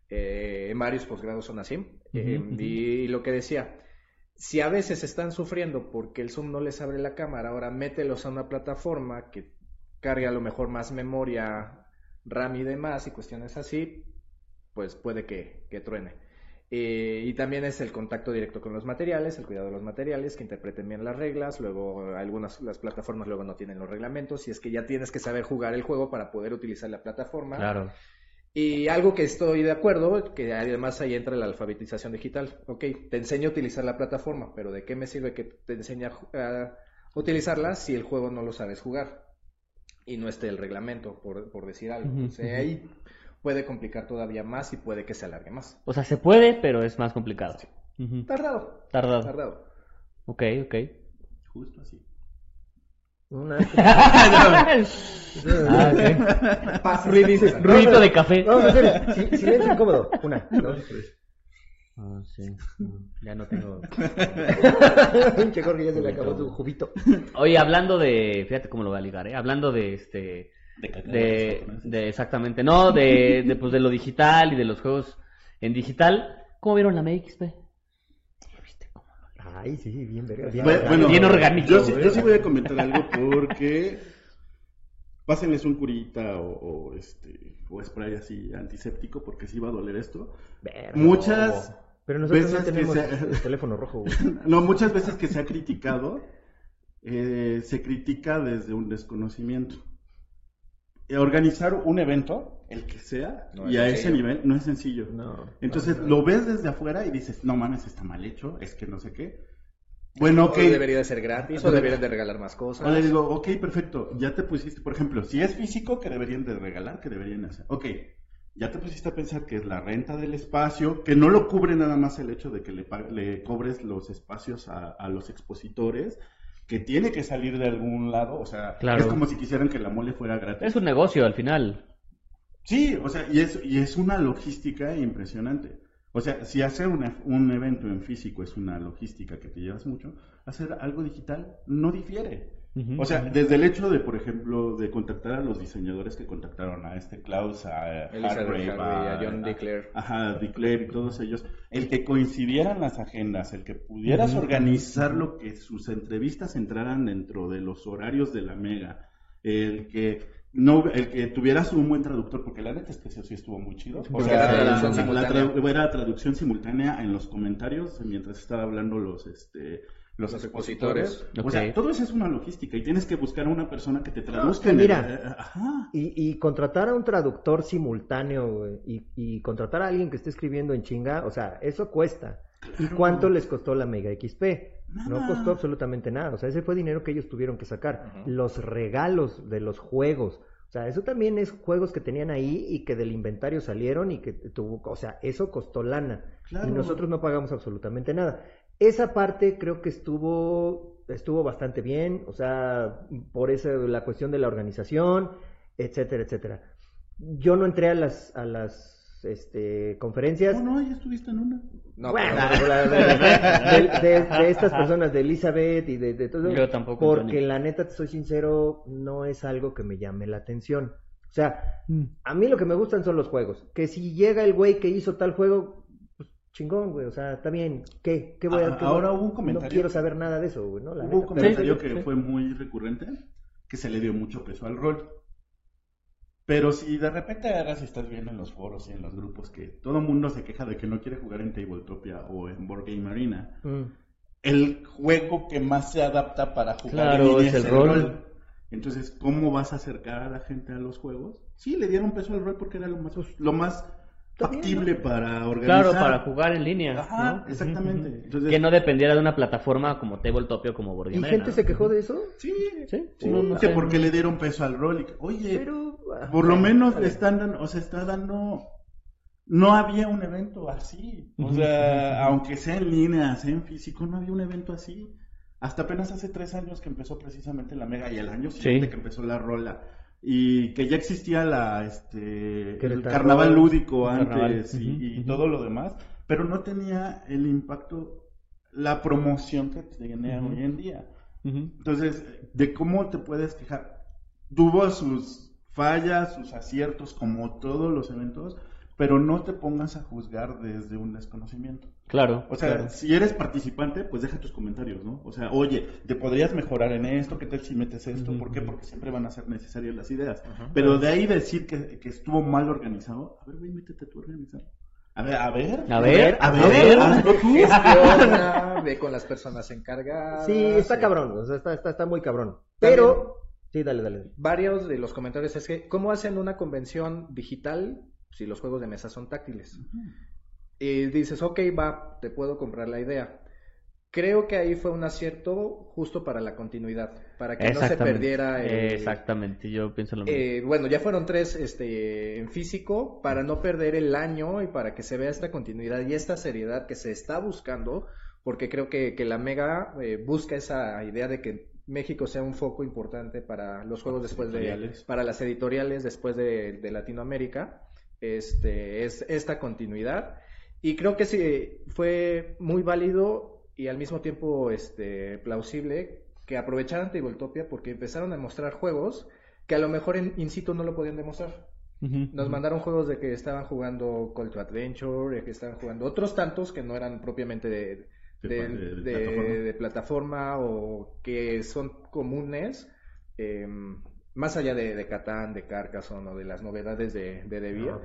Eh, en varios posgrados son así. Eh, y, lo que decía, si a veces están sufriendo porque el Zoom no les abre la cámara, ahora mételos a una plataforma que cargue a lo mejor más memoria, RAM y demás y cuestiones así, pues puede que, que truene. Eh, y también es el contacto directo con los materiales, el cuidado de los materiales, que interpreten bien las reglas. Luego, algunas las plataformas luego no tienen los reglamentos. Y es que ya tienes que saber jugar el juego para poder utilizar la plataforma. Claro. Y algo que estoy de acuerdo, que además ahí entra la alfabetización digital. Ok, te enseño a utilizar la plataforma, pero ¿de qué me sirve que te enseñe a a utilizarla si el juego no lo sabes jugar? Y no esté el reglamento, por, por decir algo. Ujú, O sea, ahí puede complicar todavía más y puede que se alargue más. O sea, se puede, pero es más complicado. Tardado, Tardado. tardado. Ok, ok. Justo así. Una... <laughs> Ah, ok. Pasa. Ruidito. Ruidito de café. Vamos a hacer si- silencio incómodo. Una, dos, tres. Ah, sí. <laughs> Ya no tengo. <laughs> Pinche Jorge ya se le acabó su jubito. Oye, hablando de. Fíjate cómo lo voy a ligar, ¿eh? Hablando de este. De De, de exactamente, no, de, de, pues, de lo digital y de los juegos en digital. ¿Cómo vieron la MXP? Ay, sí, bien verga. Bien, Bueno, Bien orgánico, Yo sí, güey. yo sí voy a comentar algo porque pásenles un curita o, o, este o spray así antiséptico porque sí va a doler esto. Muchas Pero nosotros no tenemos el teléfono rojo, güey. <laughs> no muchas veces que se ha criticado eh, se critica desde un desconocimiento. Eh, Organizar un evento, el que sea, No y es a ese nivel no es sencillo. No. Entonces lo ves desde afuera y dices, no mames, está mal hecho, es que no sé qué. Bueno, ok. O debería de ser gratis, o deberían de regalar más cosas. O le digo, ok, perfecto, ya te pusiste, por ejemplo, si es físico, que deberían de regalar, que deberían hacer. Ok, ya te pusiste a pensar que es la renta del espacio, que no lo cubre nada más el hecho de que le, le cobres los espacios a, a los expositores, que tiene que salir de algún lado, o sea, Claro. es como si quisieran que la mole fuera gratis. Es un negocio al final. Sí, o sea, y es, y es una logística impresionante. O sea, si hacer una- un evento en físico es una logística que te llevas mucho, hacer algo digital no difiere. O sea, desde el hecho de, por ejemplo, de contactar a los diseñadores que contactaron a este Klaus, a Elizabeth Hargrave, Hargrave, a John Declare. Ajá, Declare y todos ellos, el que coincidieran las agendas, el que pudieras organizar lo que sus entrevistas entraran dentro de los horarios de la Mega, el que no, el que tuvieras un buen traductor, porque la neta es que eso sí estuvo muy chido. O Porque sea, era la, traducción la tra- era traducción simultánea en los comentarios mientras estaba hablando los, este, los, expositores. O sea, todo eso es una logística y tienes que buscar a una persona que te traduzca. que en el- mira. eh, ajá. Y, y contratar a un traductor simultáneo y, y contratar a alguien que esté escribiendo en chinga, o sea, eso cuesta. ¿Y cuánto les costó la Mega XP? No Nada. costó absolutamente nada. O sea, ese fue dinero que ellos tuvieron que sacar. Los regalos de los juegos. O sea, eso también es juegos que tenían ahí y que del inventario salieron y que tuvo, o sea, eso costó lana. Claro. Y nosotros no pagamos absolutamente nada. Esa parte creo que estuvo, estuvo bastante bien, o sea, por esa, la cuestión de la organización, etcétera, etcétera. Yo no entré a las, a las este, conferencias. No, no, ya estuviste en una. No, Bueno, pero- la- la- de, de- de estas personas, de Elizabeth y de, de todo Yo tampoco, porque la neta, te soy sincero, no es algo que me llame la atención. O sea, Mm. a mí lo que me gustan son los juegos. Que si llega el güey que hizo tal juego, chingón, güey. O sea, está bien. ¿Qué? ¿Qué voy a Ah, qué ahora hubo un comentario- No quiero saber nada de eso, güey, ¿no? La Hubo un comentario Sí, sí, que sí. fue muy recurrente, que se le dio mucho peso al rol. Pero si de repente ahora si estás viendo en los foros y en los grupos que todo el mundo se queja de que no quiere jugar en Tabletopia o en Board Game Arena, Mm. el juego que más se adapta para jugar Claro, en es el rol. Entonces, ¿cómo vas a acercar a la gente a los juegos? Sí, le dieron peso al rol porque era lo más, lo más Factible para organizar. Claro, para jugar en línea. Ajá, ¿no? exactamente. Entonces- que no dependiera de una plataforma como Tabletopia o como Board ¿Y gente se quejó de eso? Sí, Sí, sí, porque le dieron peso al rol. Oye, Pero... por lo menos está le están dando, o sea, está dando, no había un evento así, o sea, aunque sea en línea, sea en físico, no había un evento así, hasta apenas hace tres años que empezó precisamente la Mega y el año siguiente Sí. que empezó la rola y que ya existía la, este, el carnaval lúdico El carnaval, antes y, todo lo demás, pero no tenía el impacto, la promoción que tiene Ujú. hoy en día. Entonces, ¿de cómo te puedes quejar? Tuvo sus fallas, sus aciertos, como todos los eventos, pero no te pongas a juzgar desde un desconocimiento. Claro. O sea, claro. si eres participante, pues deja tus comentarios, ¿no? O sea, oye, te podrías mejorar en esto, ¿qué tal si metes esto? ¿Por qué? Porque siempre van a ser necesarias las ideas. Pero de ahí decir que, que estuvo mal organizado, a ver, güey, métete tú a organizar. A ver, a ver. A ver, a a ver, ver. hazlo tú. <laughs> Gestiona, <laughs> ve con las personas encargadas. Sí, está eh, cabrón, o sea, está, está, está muy cabrón. Pero... Sí, dale, dale. Varios de los comentarios es que, ¿cómo hacen una convención digital si los juegos de mesa son táctiles? Y dices, ok, va, te puedo comprar la idea. Creo que ahí fue un acierto justo para la continuidad, para que no se perdiera el... Exactamente, yo pienso lo mismo. Eh, bueno, ya fueron tres este, en físico para no perder el año y para que se vea esta continuidad y esta seriedad que se está buscando, porque creo que, que la Mega eh, busca esa idea de que México sea un foco importante para los juegos después de, para las editoriales después de, de Latinoamérica, este, es esta continuidad. Y creo que sí, fue muy válido y al mismo tiempo este, plausible que aprovecharan Tabletopia porque empezaron a mostrar juegos que a lo mejor en in situ no lo podían demostrar. Ujú, Nos ujú. mandaron juegos de que estaban jugando Call to Adventure, de que estaban jugando otros tantos que no eran propiamente de, De- de- de- plataforma. plataforma o que son comunes, eh, más allá de, de Catán, de Carcassonne o de las novedades de, de De Vía,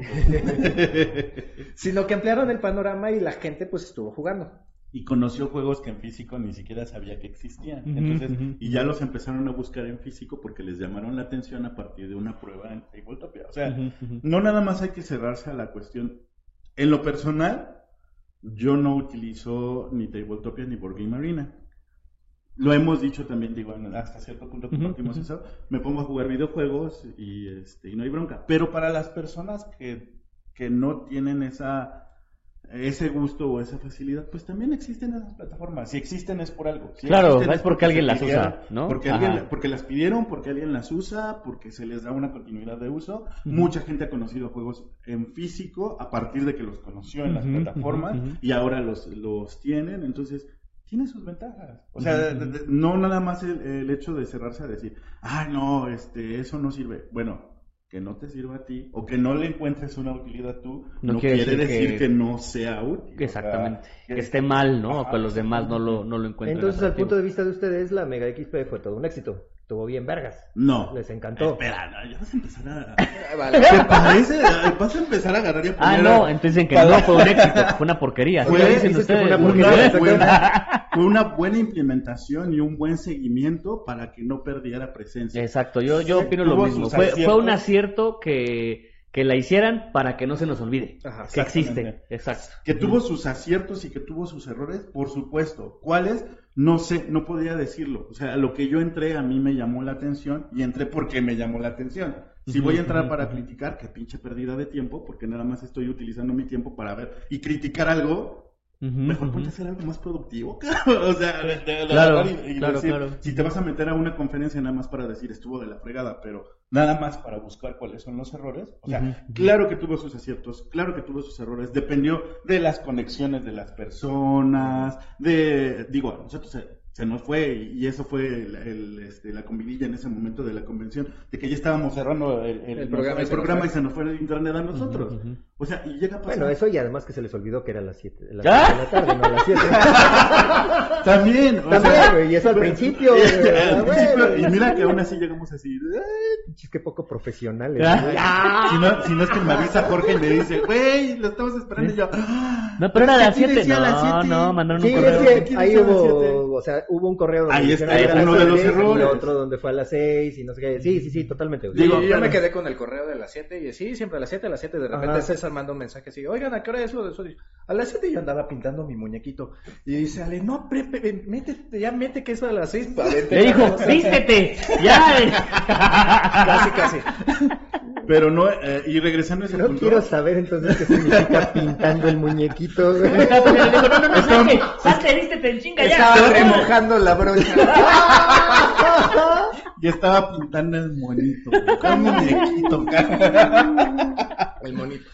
<laughs> sino que ampliaron el panorama y la gente pues estuvo jugando. y conoció juegos que en físico ni siquiera sabía que existían. Ujú, Entonces, ujú. y ya los empezaron a buscar en físico porque les llamaron la atención a partir de una prueba en Tabletopia. O sea, Ujú, ujú. no nada más hay que cerrarse a la cuestión. En lo personal, yo no utilizo ni Tabletopia ni Board Game Arena. Lo hemos dicho también, digo, hasta cierto punto compartimos ujú. eso. Me pongo a jugar videojuegos y, este, y no hay bronca. Pero para las personas que, que no tienen esa ese gusto o esa facilidad, pues también existen esas plataformas. Si existen es por algo. Si Claro, es porque alguien las pidieron, usa, ¿no? Porque, alguien, porque las pidieron, porque alguien las usa, porque se les da una continuidad de uso. Mucha gente ha conocido juegos en físico a partir de que los conoció en las plataformas y ahora los, los tienen. Entonces, tiene sus ventajas. O sea, de- de- no nada más el, el hecho de cerrarse a decir, ah, no, este, eso no sirve. Bueno, que no te sirva a ti o que no le encuentres una utilidad tú, No no, quiere quiere, decir decir que- que... no sea útil. O sea, Exactamente. que- Que esté mal, ¿no? O que los demás no lo, no lo encuentren. Entonces, al punto de vista de ustedes, la Mega XP fue todo un éxito. Estuvo bien vergas. No. Les encantó. Espera, no, ya vas a empezar a... Ah, <laughs> vale. ¿Te parece? Vas a empezar a agarrar y a Ah, poner no, a- entonces dicen que no fue un éxito, fue una porquería. Fue- ¿Qué dicen que fue ustedes? una porquería, Una buena, <laughs> fue una buena implementación y un buen seguimiento para que no perdiera presencia. Exacto, yo, yo opino lo mismo. Fue, fue un acierto que, que la hicieran para que no se nos olvide. Ajá. que existe. Exacto. Que tuvo sus aciertos y que tuvo sus errores, por supuesto. ¿Cuáles? No sé, no podría decirlo. O sea, lo que yo entré a mí me llamó la atención y entré porque me llamó la atención. Si voy a entrar para criticar, qué pinche pérdida de tiempo, porque nada más estoy utilizando mi tiempo para ver y criticar algo, Mejor ponte a hacer algo más productivo, <laughs> cabrón. O sea, de- de- de Claro, agarrar y- y claro, decir, claro. si te vas a meter a una conferencia nada más para decir estuvo de la fregada, pero nada más para buscar cuáles son los errores. O sea, claro que tuvo sus aciertos, claro que tuvo sus errores. Dependió de las conexiones de las personas, de, digo, a nosotros se, se nos fue y, eso fue el, el, este, la combinilla en ese momento de la convención, de que ya estábamos cerrando el, el- El programa el y se nos programa fue. y se nos fue el internet a nosotros. Ujú. O sea, y llega a pasar. Bueno, eso y además que se les olvidó que era las 7 de la, ¿Ah? siete de la tarde, no a las 7. <laughs> También, o También, sea, güey, y eso al principio. <laughs> güey, Al ah, principio, y mira que aún así llegamos así. "Ay". Pinches, qué poco profesionales. Güey. Si no, si no es que me avisa Jorge y me dice, güey, lo estamos esperando y yo. "Ah, No, pero era a las aquí 7. decía a las No, siete". no, mandaron Sí, un es correo. que ¿Quién ahí hubo, o sea, hubo un correo donde Ahí está, que era uno las de los errores. Y otro donde fue a las 6 y no sé qué. Sí, sí, sí, totalmente. güey. Digo, Sí, yo pero- me quedé con el correo de las 7 y sí, siempre a las 7, a las 7 de repente Ajá. César manda un mensaje así, oigan, ¿a qué hora es lo de eso? A las 7 yo andaba pintando mi muñequito y dice, Ale, no, pre- métete, ya mete que eso a las 6. Le <laughs> dijo, vístete, ya. <laughs> Casi, casi. Pero no, eh, y regresando a ese No punto. quiero saber entonces qué significa pintando el muñequito. <laughs> güey. No, no, no, salte, salte, vístete en chinga ya. Estaba remojando la brocha. <laughs> Y estaba pintando el monito. Un muñequito, cara. El monito.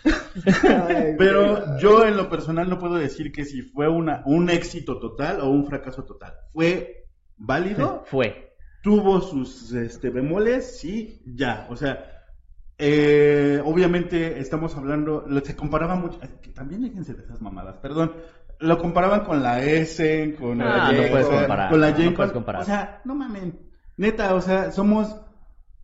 Ay, Pero yo en lo personal no puedo decir que si fue una, un éxito total o un fracaso total. Fue válido, Fue. tuvo sus este, bemoles, sí, ya. O sea, eh, obviamente estamos hablando, se comparaba mucho, que también déjense de esas mamadas, perdón. Lo comparaban con la S, con Ah, la no puedes con- comparar, con la no Con. comparar. O sea, no mamen. Neta, o sea, somos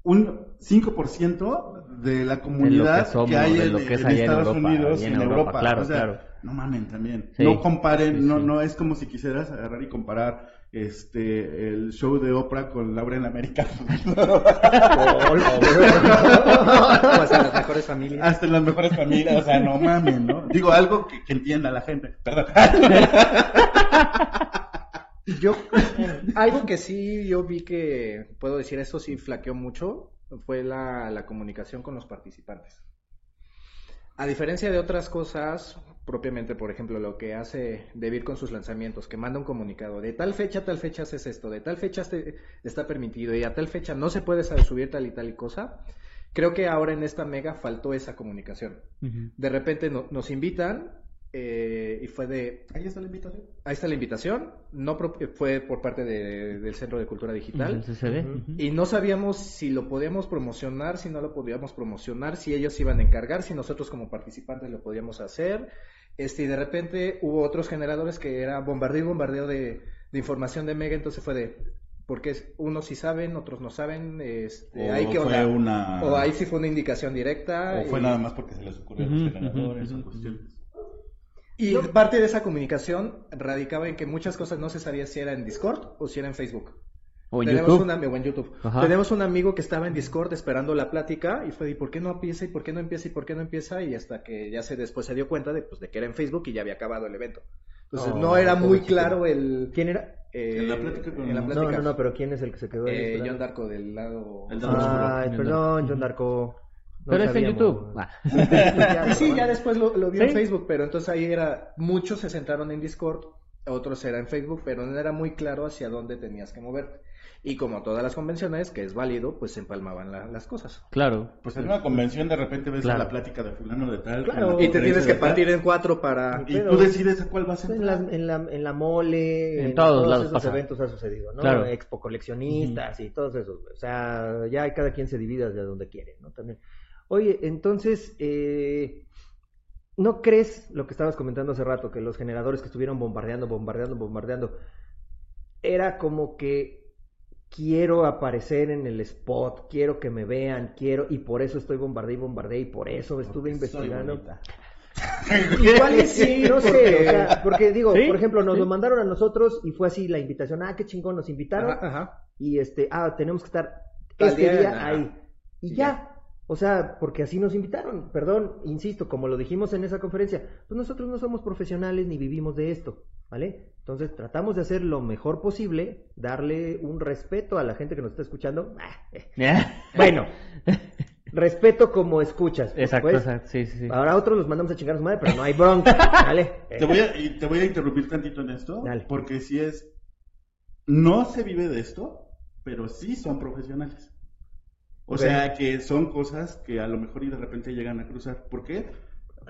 un 5% de la comunidad somos, que hay de en, que es en Estados Europa, Unidos y en en Europa, Europa. claro, o sea, claro. no mamen también. Sí, no comparen, sí, no, sí. no es como si quisieras agarrar y comparar este el show de Oprah con Laura en América. <laughs> <laughs> Pues a las mejores familias. Hasta en las mejores familias, o sea, no mamen, ¿no? Digo algo que, que entienda la gente. Perdón. <laughs> Yo, algo que sí yo vi que, puedo decir, eso sí flaqueó mucho, fue la, la comunicación con los participantes. A diferencia de otras cosas, propiamente, por ejemplo, lo que hace Debir con sus lanzamientos, que manda un comunicado, de tal fecha a tal fecha haces esto, de tal fecha este- está permitido y a tal fecha no se puede subir tal y tal y cosa, creo que ahora en esta mega faltó esa comunicación. De repente no- nos invitan eh, y fue de, Ahí está la invitación. Ahí está la invitación. No fue por parte de- del Centro de Cultura Digital. Y no sabíamos si lo podíamos promocionar, si no lo podíamos promocionar, si ellos iban a encargar, si nosotros como participantes lo podíamos hacer. Este, y de repente hubo otros generadores que era bombardeo y bombardeo de, de información de Mega, entonces fue de, porque es- unos sí saben, otros no saben, este, O hay que fue una... o ahí sí fue una indicación directa. o fue y- nada más porque se les ocurrió a los generadores o cuestiones. Y parte de esa comunicación radicaba en que muchas cosas no se sabía si era en Discord o si era en Facebook. O en Tenemos YouTube. un amigo en YouTube. Ajá. Tenemos un amigo que estaba en Discord esperando la plática y fue, ¿y por qué no empieza? ¿Y por qué no empieza? ¿Y por qué no empieza? Y hasta que ya se después se dio cuenta de, pues, de que era en Facebook y ya había acabado el evento. Entonces Oh, no era muy claro el... ¿Quién era? eh, En la plática con- en la No, No, plática. no, no, pero ¿quién es el que se quedó ahí? Eh? John Darko del lado... El. Ay, John perdón. John Darko. No Pero está en. YouTube. Ah. <laughs> Y sí, ya después lo, lo vio en. Facebook, pero entonces ahí era, muchos se centraron en Discord, otros era en Facebook, pero no era muy claro hacia dónde tenías que moverte. Y como todas las convenciones, que es válido, pues se empalmaban la- las cosas. Claro. Pues en una convención de repente ves Claro. la plática de fulano de tal. Claro. con la Y te tienes conferencia que de tal, partir en cuatro para... Y Pero- tú decides a cuál vas a En la, entrar. en, la, en la mole, En en, todos todos, lados esos pasa. eventos ha sucedido, ¿no? Claro. Expo coleccionistas y todos esos. güey. O sea, ya cada quien se divide de donde quiere, ¿no? También. Oye, entonces, eh, ¿no crees lo que estabas comentando hace rato, que los generadores que estuvieron bombardeando, bombardeando, bombardeando, era como que quiero aparecer en el spot, quiero que me vean, quiero, y por eso estoy bombardeé y bombardeé, y por eso estuve Porque investigando. <laughs> Igual y sí, no sé, o sea, porque digo, Sí, por ejemplo, nos sí. lo mandaron a nosotros y fue así la invitación, ah, qué chingón, nos invitaron Ajá, ajá. y este, ah, tenemos que estar este día, ahí. Y Y ya. O sea, porque así nos invitaron. Perdón, insisto, como lo dijimos en esa conferencia, pues nosotros no somos profesionales ni vivimos de esto, ¿vale? Entonces tratamos de hacer lo mejor posible, darle un respeto a la gente que nos está escuchando. <laughs> <laughs> Bueno, respeto como escuchas. pues, Exacto, pues. exacto, sí, sí, sí. Ahora otros los mandamos a chingar a su madre, pero no hay bronca, <laughs> ¿vale? Te voy, a, y te voy a interrumpir tantito en esto, Dale. porque si es, no se vive de esto, pero sí son profesionales. O sea, que son cosas que a lo mejor y de repente llegan a cruzar. ¿Por qué?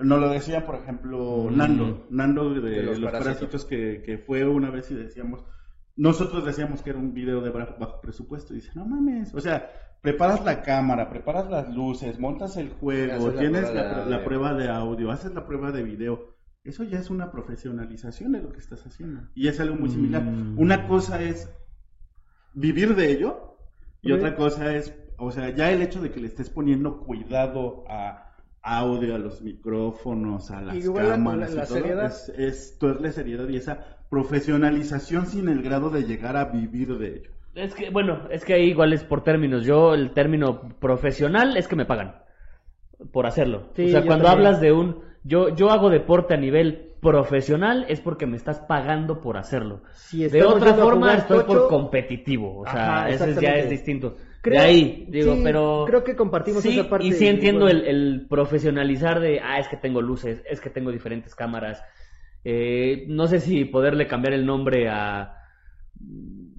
Nos lo decía, por ejemplo, Mm. Nando, Nando de, De los, los parásitos, que, que fue una vez y decíamos, nosotros decíamos que era un video de bajo, presupuesto, y dice, no mames, o sea, preparas la cámara, preparas las luces, montas el juego, Haces la tienes prueba la, prueba de audio, haces la prueba de video. Eso ya es una profesionalización de lo que estás haciendo. Y es algo muy similar. Mm. Una cosa es vivir de ello y otra cosa es, o sea, ya el hecho de que le estés poniendo cuidado a audio, a los micrófonos, a las cámaras la- la y todo, seriedad. es, es la seriedad y esa profesionalización sin el grado de llegar a vivir de ello. Es que, bueno, es que ahí igual es por términos. Yo, el término profesional es que me pagan por hacerlo. Sí, o sea, cuando también. hablas de un. Yo, yo hago deporte a nivel profesional es porque me estás pagando por hacerlo. Si De otra forma, estoy tocho, por competitivo. O sea, Ajá, eso es- ya es distinto. Creo- de ahí, digo, sí, pero. creo que compartimos sí, esa parte Y sí de- entiendo bueno. el, el profesionalizar de, ah, es que tengo luces, es que tengo diferentes cámaras. Eh, no sé si poderle cambiar el nombre a.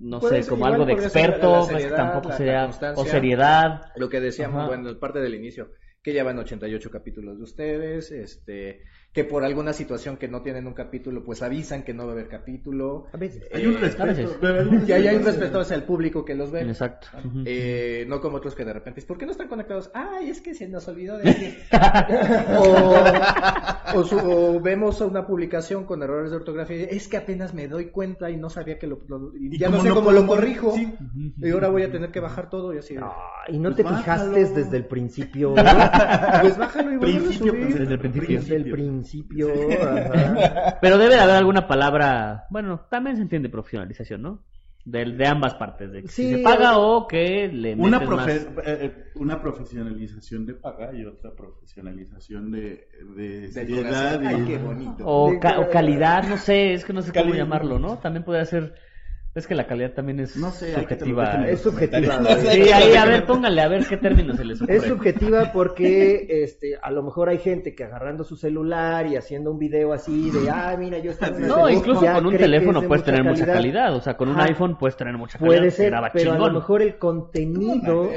No sé, ser, como algo de podría ser la experto, pues, seriedad, tampoco la- la sería. O seriedad. Lo que decíamos, Ajá. bueno, parte del inicio, que ya van 88 capítulos de ustedes, este, que por alguna situación que no tienen un capítulo, pues avisan que no va a haber capítulo. A veces. Hay un Eh, respeto. a veces. pero- <laughs> Y ahí hay un respeto hacia el público que los ve. Exacto. Ujú. Eh, no como otros que de repente, ¿por qué no están conectados? Ay, es que se nos olvidó decir. <laughs> o, o su- o vemos una publicación con errores de ortografía. y, Es que apenas me doy cuenta y no sabía que lo. lo- y Y ya no sé no cómo lo corrijo. sí. Y ahora voy a tener que bajar todo y así. de, Y no Pues te bájalo. fijaste desde el principio. <laughs> Pues bájalo y vuelve a subir. Desde el principio. desde el principio. Ajá. Pero debe de haber alguna palabra. Bueno, también se entiende profesionalización, ¿no? De, de ambas partes. De que Sí, se paga o que le Una, más. profe- eh, eh, una profesionalización de paga y otra profesionalización de, de seriedad. corazón. Ay, y- qué bonito. O, De- ca- o calidad, no sé, es que no sé cómo Calidad. llamarlo, ¿no? También podría ser. Es que la calidad también es No sé, que subjetiva. Es subjetiva. No sé. Sí, ahí, a ver, póngale, a ver qué término se les ocurre. Es subjetiva porque este, a lo mejor hay gente que agarrando su celular y haciendo un video así de, ah, mira, yo una No, serie", incluso con un teléfono es de puedes tener mucha calidad. O sea, con un iPhone puedes tener mucha calidad. Puede ser, graba pero a lo mejor el contenido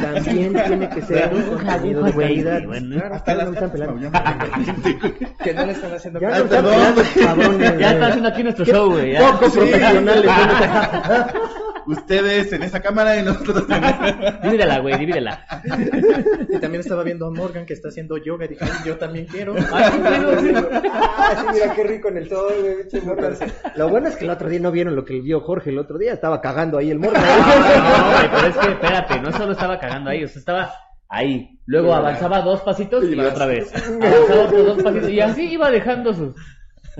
también tiene que ser un contenido de calidad. bueno. Hasta las no están pelando. <laughs> Que no le están haciendo Ya caso. no están perdón. pelando, cabrones. Ya está haciendo aquí nuestro show, güey. Poco profesionales. <laughs> Ustedes en esa cámara y nosotros en esta. Divídela, güey, divídela. Y también estaba viendo a Morgan que está haciendo yoga. Dije, "Ay, yo también quiero. Ah, <laughs> sí, mira qué rico en el sol, güey, pinche Morgan. Lo bueno es que el otro día no vieron lo que vio Jorge el otro día, estaba cagando ahí el Morgan. No, güey, pero es que espérate, no solo estaba cagando ahí, o sea, estaba ahí. Luego avanzaba dos pasitos y otra vez. Avanzaba otros dos pasitos y así iba dejando sus.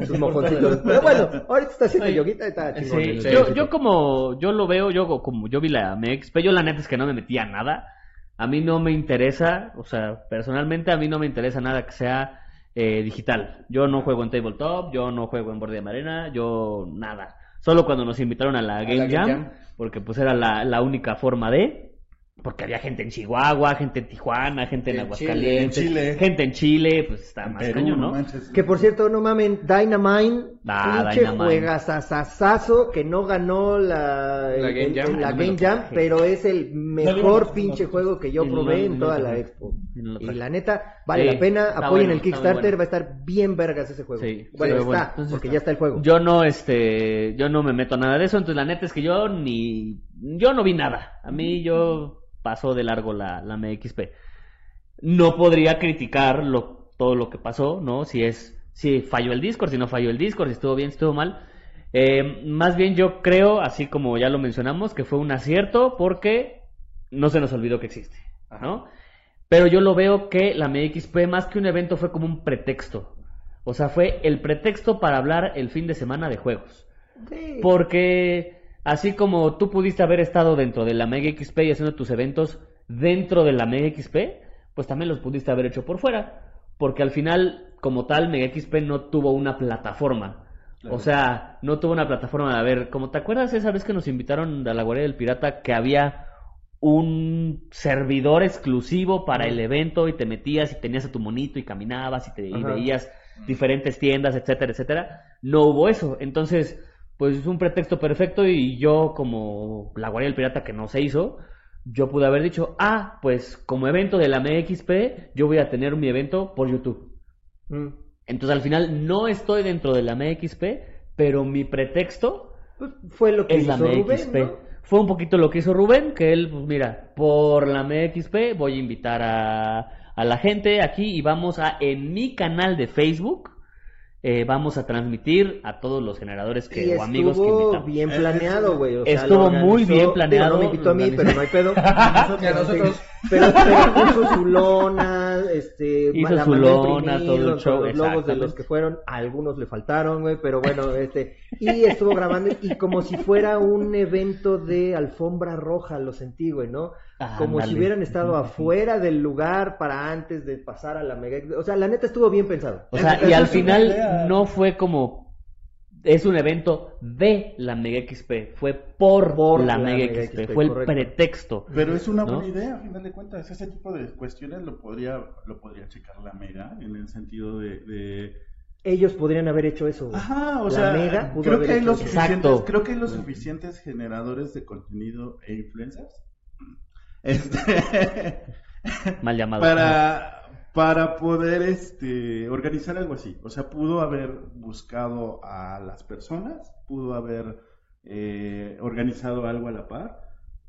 Sus mojoncitos. Pero bueno, ahorita está haciendo Ay, yoguita, está chingón. Sí, yo, yo como yo lo veo, yo como yo vi la MEX, pero yo la neta es que no me metía nada. A mí no me interesa, o sea, personalmente a mí no me interesa nada que sea eh, digital. Yo no juego en tabletop, yo no juego en Board Game Arena, yo nada. Solo cuando nos invitaron a la Game, Game Jam, Jam. porque pues era la, la única forma de. Porque había gente en Chihuahua, gente en Tijuana, gente en, En Aguascalientes, Chile, en Chile. gente en Chile, pues está más Perú, cañón, ¿no? manches. Que por cierto, no mamen, Dynamite, Ah, pinche juegazazazazo que no ganó la, La Game el- Jam. la No me Game lo Jam, traje. pero es el mejor pinche juego que yo probé no en toda la expo. Y la neta, vale Sí, la pena, apoyen bueno, el Kickstarter, bueno. va a estar bien vergas ese juego. Sí, bueno, sí, está, bueno, porque está. ya está el juego. Yo no, este, yo no me meto a nada de eso, entonces la neta es que yo ni, yo no vi nada. A mí yo pasó de largo la, la MXP. No podría criticar lo, todo lo que pasó, ¿no? Si es, si falló el Discord, si no falló el Discord, si estuvo bien, si estuvo mal. Eh, más bien yo creo, así como ya lo mencionamos, que fue un acierto porque no se nos olvidó que existe, ¿no? Pero yo lo veo que la MXP más que un evento fue como un pretexto. O sea, fue el pretexto para hablar el fin de semana de juegos. Sí. Porque así como tú pudiste haber estado dentro de la Mega XP y haciendo tus eventos dentro de la Mega XP, pues también los pudiste haber hecho por fuera. Porque al final, como tal, Mega XP no tuvo una plataforma. O sea, no tuvo una plataforma de a ver, como te acuerdas esa vez que nos invitaron a la Guardia del Pirata que había un servidor exclusivo para el evento y te metías y tenías a tu monito y caminabas y te y veías diferentes tiendas, etcétera, etcétera. No hubo eso. Entonces, pues es un pretexto perfecto y yo como la Guardia del Pirata que no se hizo, yo pude haber dicho, ah, pues como evento de la MXP, yo voy a tener mi evento por YouTube. Mm. Entonces al final no estoy dentro de la MXP, pero mi pretexto Pues fue lo que es la Rubén, MXP. ¿no? Fue un poquito lo que hizo Rubén, que él, pues mira, por la MXP voy a invitar a, a la gente aquí y vamos a, en mi canal de Facebook, eh, vamos a transmitir a todos los generadores que, y o amigos que estuvo invitamos. bien planeado, güey. o sea, Estuvo lo muy organizó- bien planeado, Digo, no me invitó a mí, pero no hay pedo. <laughs> Y a nosotros. Pero, pero puso su lona, este, Hizo su lona, todo el los, show, los logos de los que fueron, algunos le faltaron, güey, pero bueno, este, y estuvo grabando, y como si fuera un evento de alfombra roja, lo sentí, güey, ¿no? Como si hubieran estado afuera del lugar para antes de pasar a la mega, o sea, la neta estuvo bien pensado. O sea, y al final no fue como es un evento de la Mega XP, fue por, Por la, la Mega, Mega XP, XP, fue el correcto. pretexto. Pero es una ¿No? buena idea, a final de cuentas. Ese tipo de cuestiones lo podría, lo podría checar la Mega en el sentido de. de- Ellos podrían haber hecho eso. Ajá, o La sea, Mega pudo creo haber que, hay hecho los Exacto. creo que hay los suficientes generadores de contenido e influencers <laughs> este, Mal llamado. <laughs> para, para poder este, organizar algo así. O sea, pudo haber buscado a las personas, pudo haber eh, organizado algo a la par.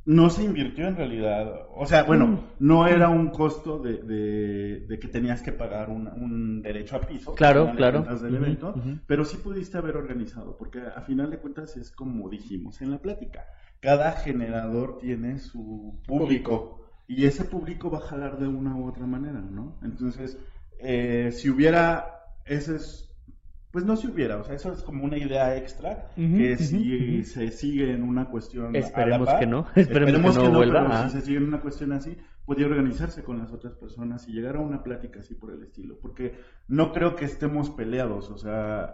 No se invirtió en realidad, o sea, Mm. bueno, no era un costo de, de- de que tenías que pagar un, un derecho a piso. Claro, claro. del pero sí pudiste haber organizado, porque a final de cuentas es como dijimos en la plática, cada generador tiene su público y ese público va a jalar de una u otra manera, ¿no? Entonces, eh, si hubiera, ese es, pues no si hubiera, o sea, eso es como una idea extra que si se sigue en una cuestión... a la Esperemos par, que no, <laughs> esperemos que no vuelva, pero si se sigue en una cuestión así, podría organizarse con las otras personas y llegar a una plática así por el estilo, porque no creo que estemos peleados, o sea,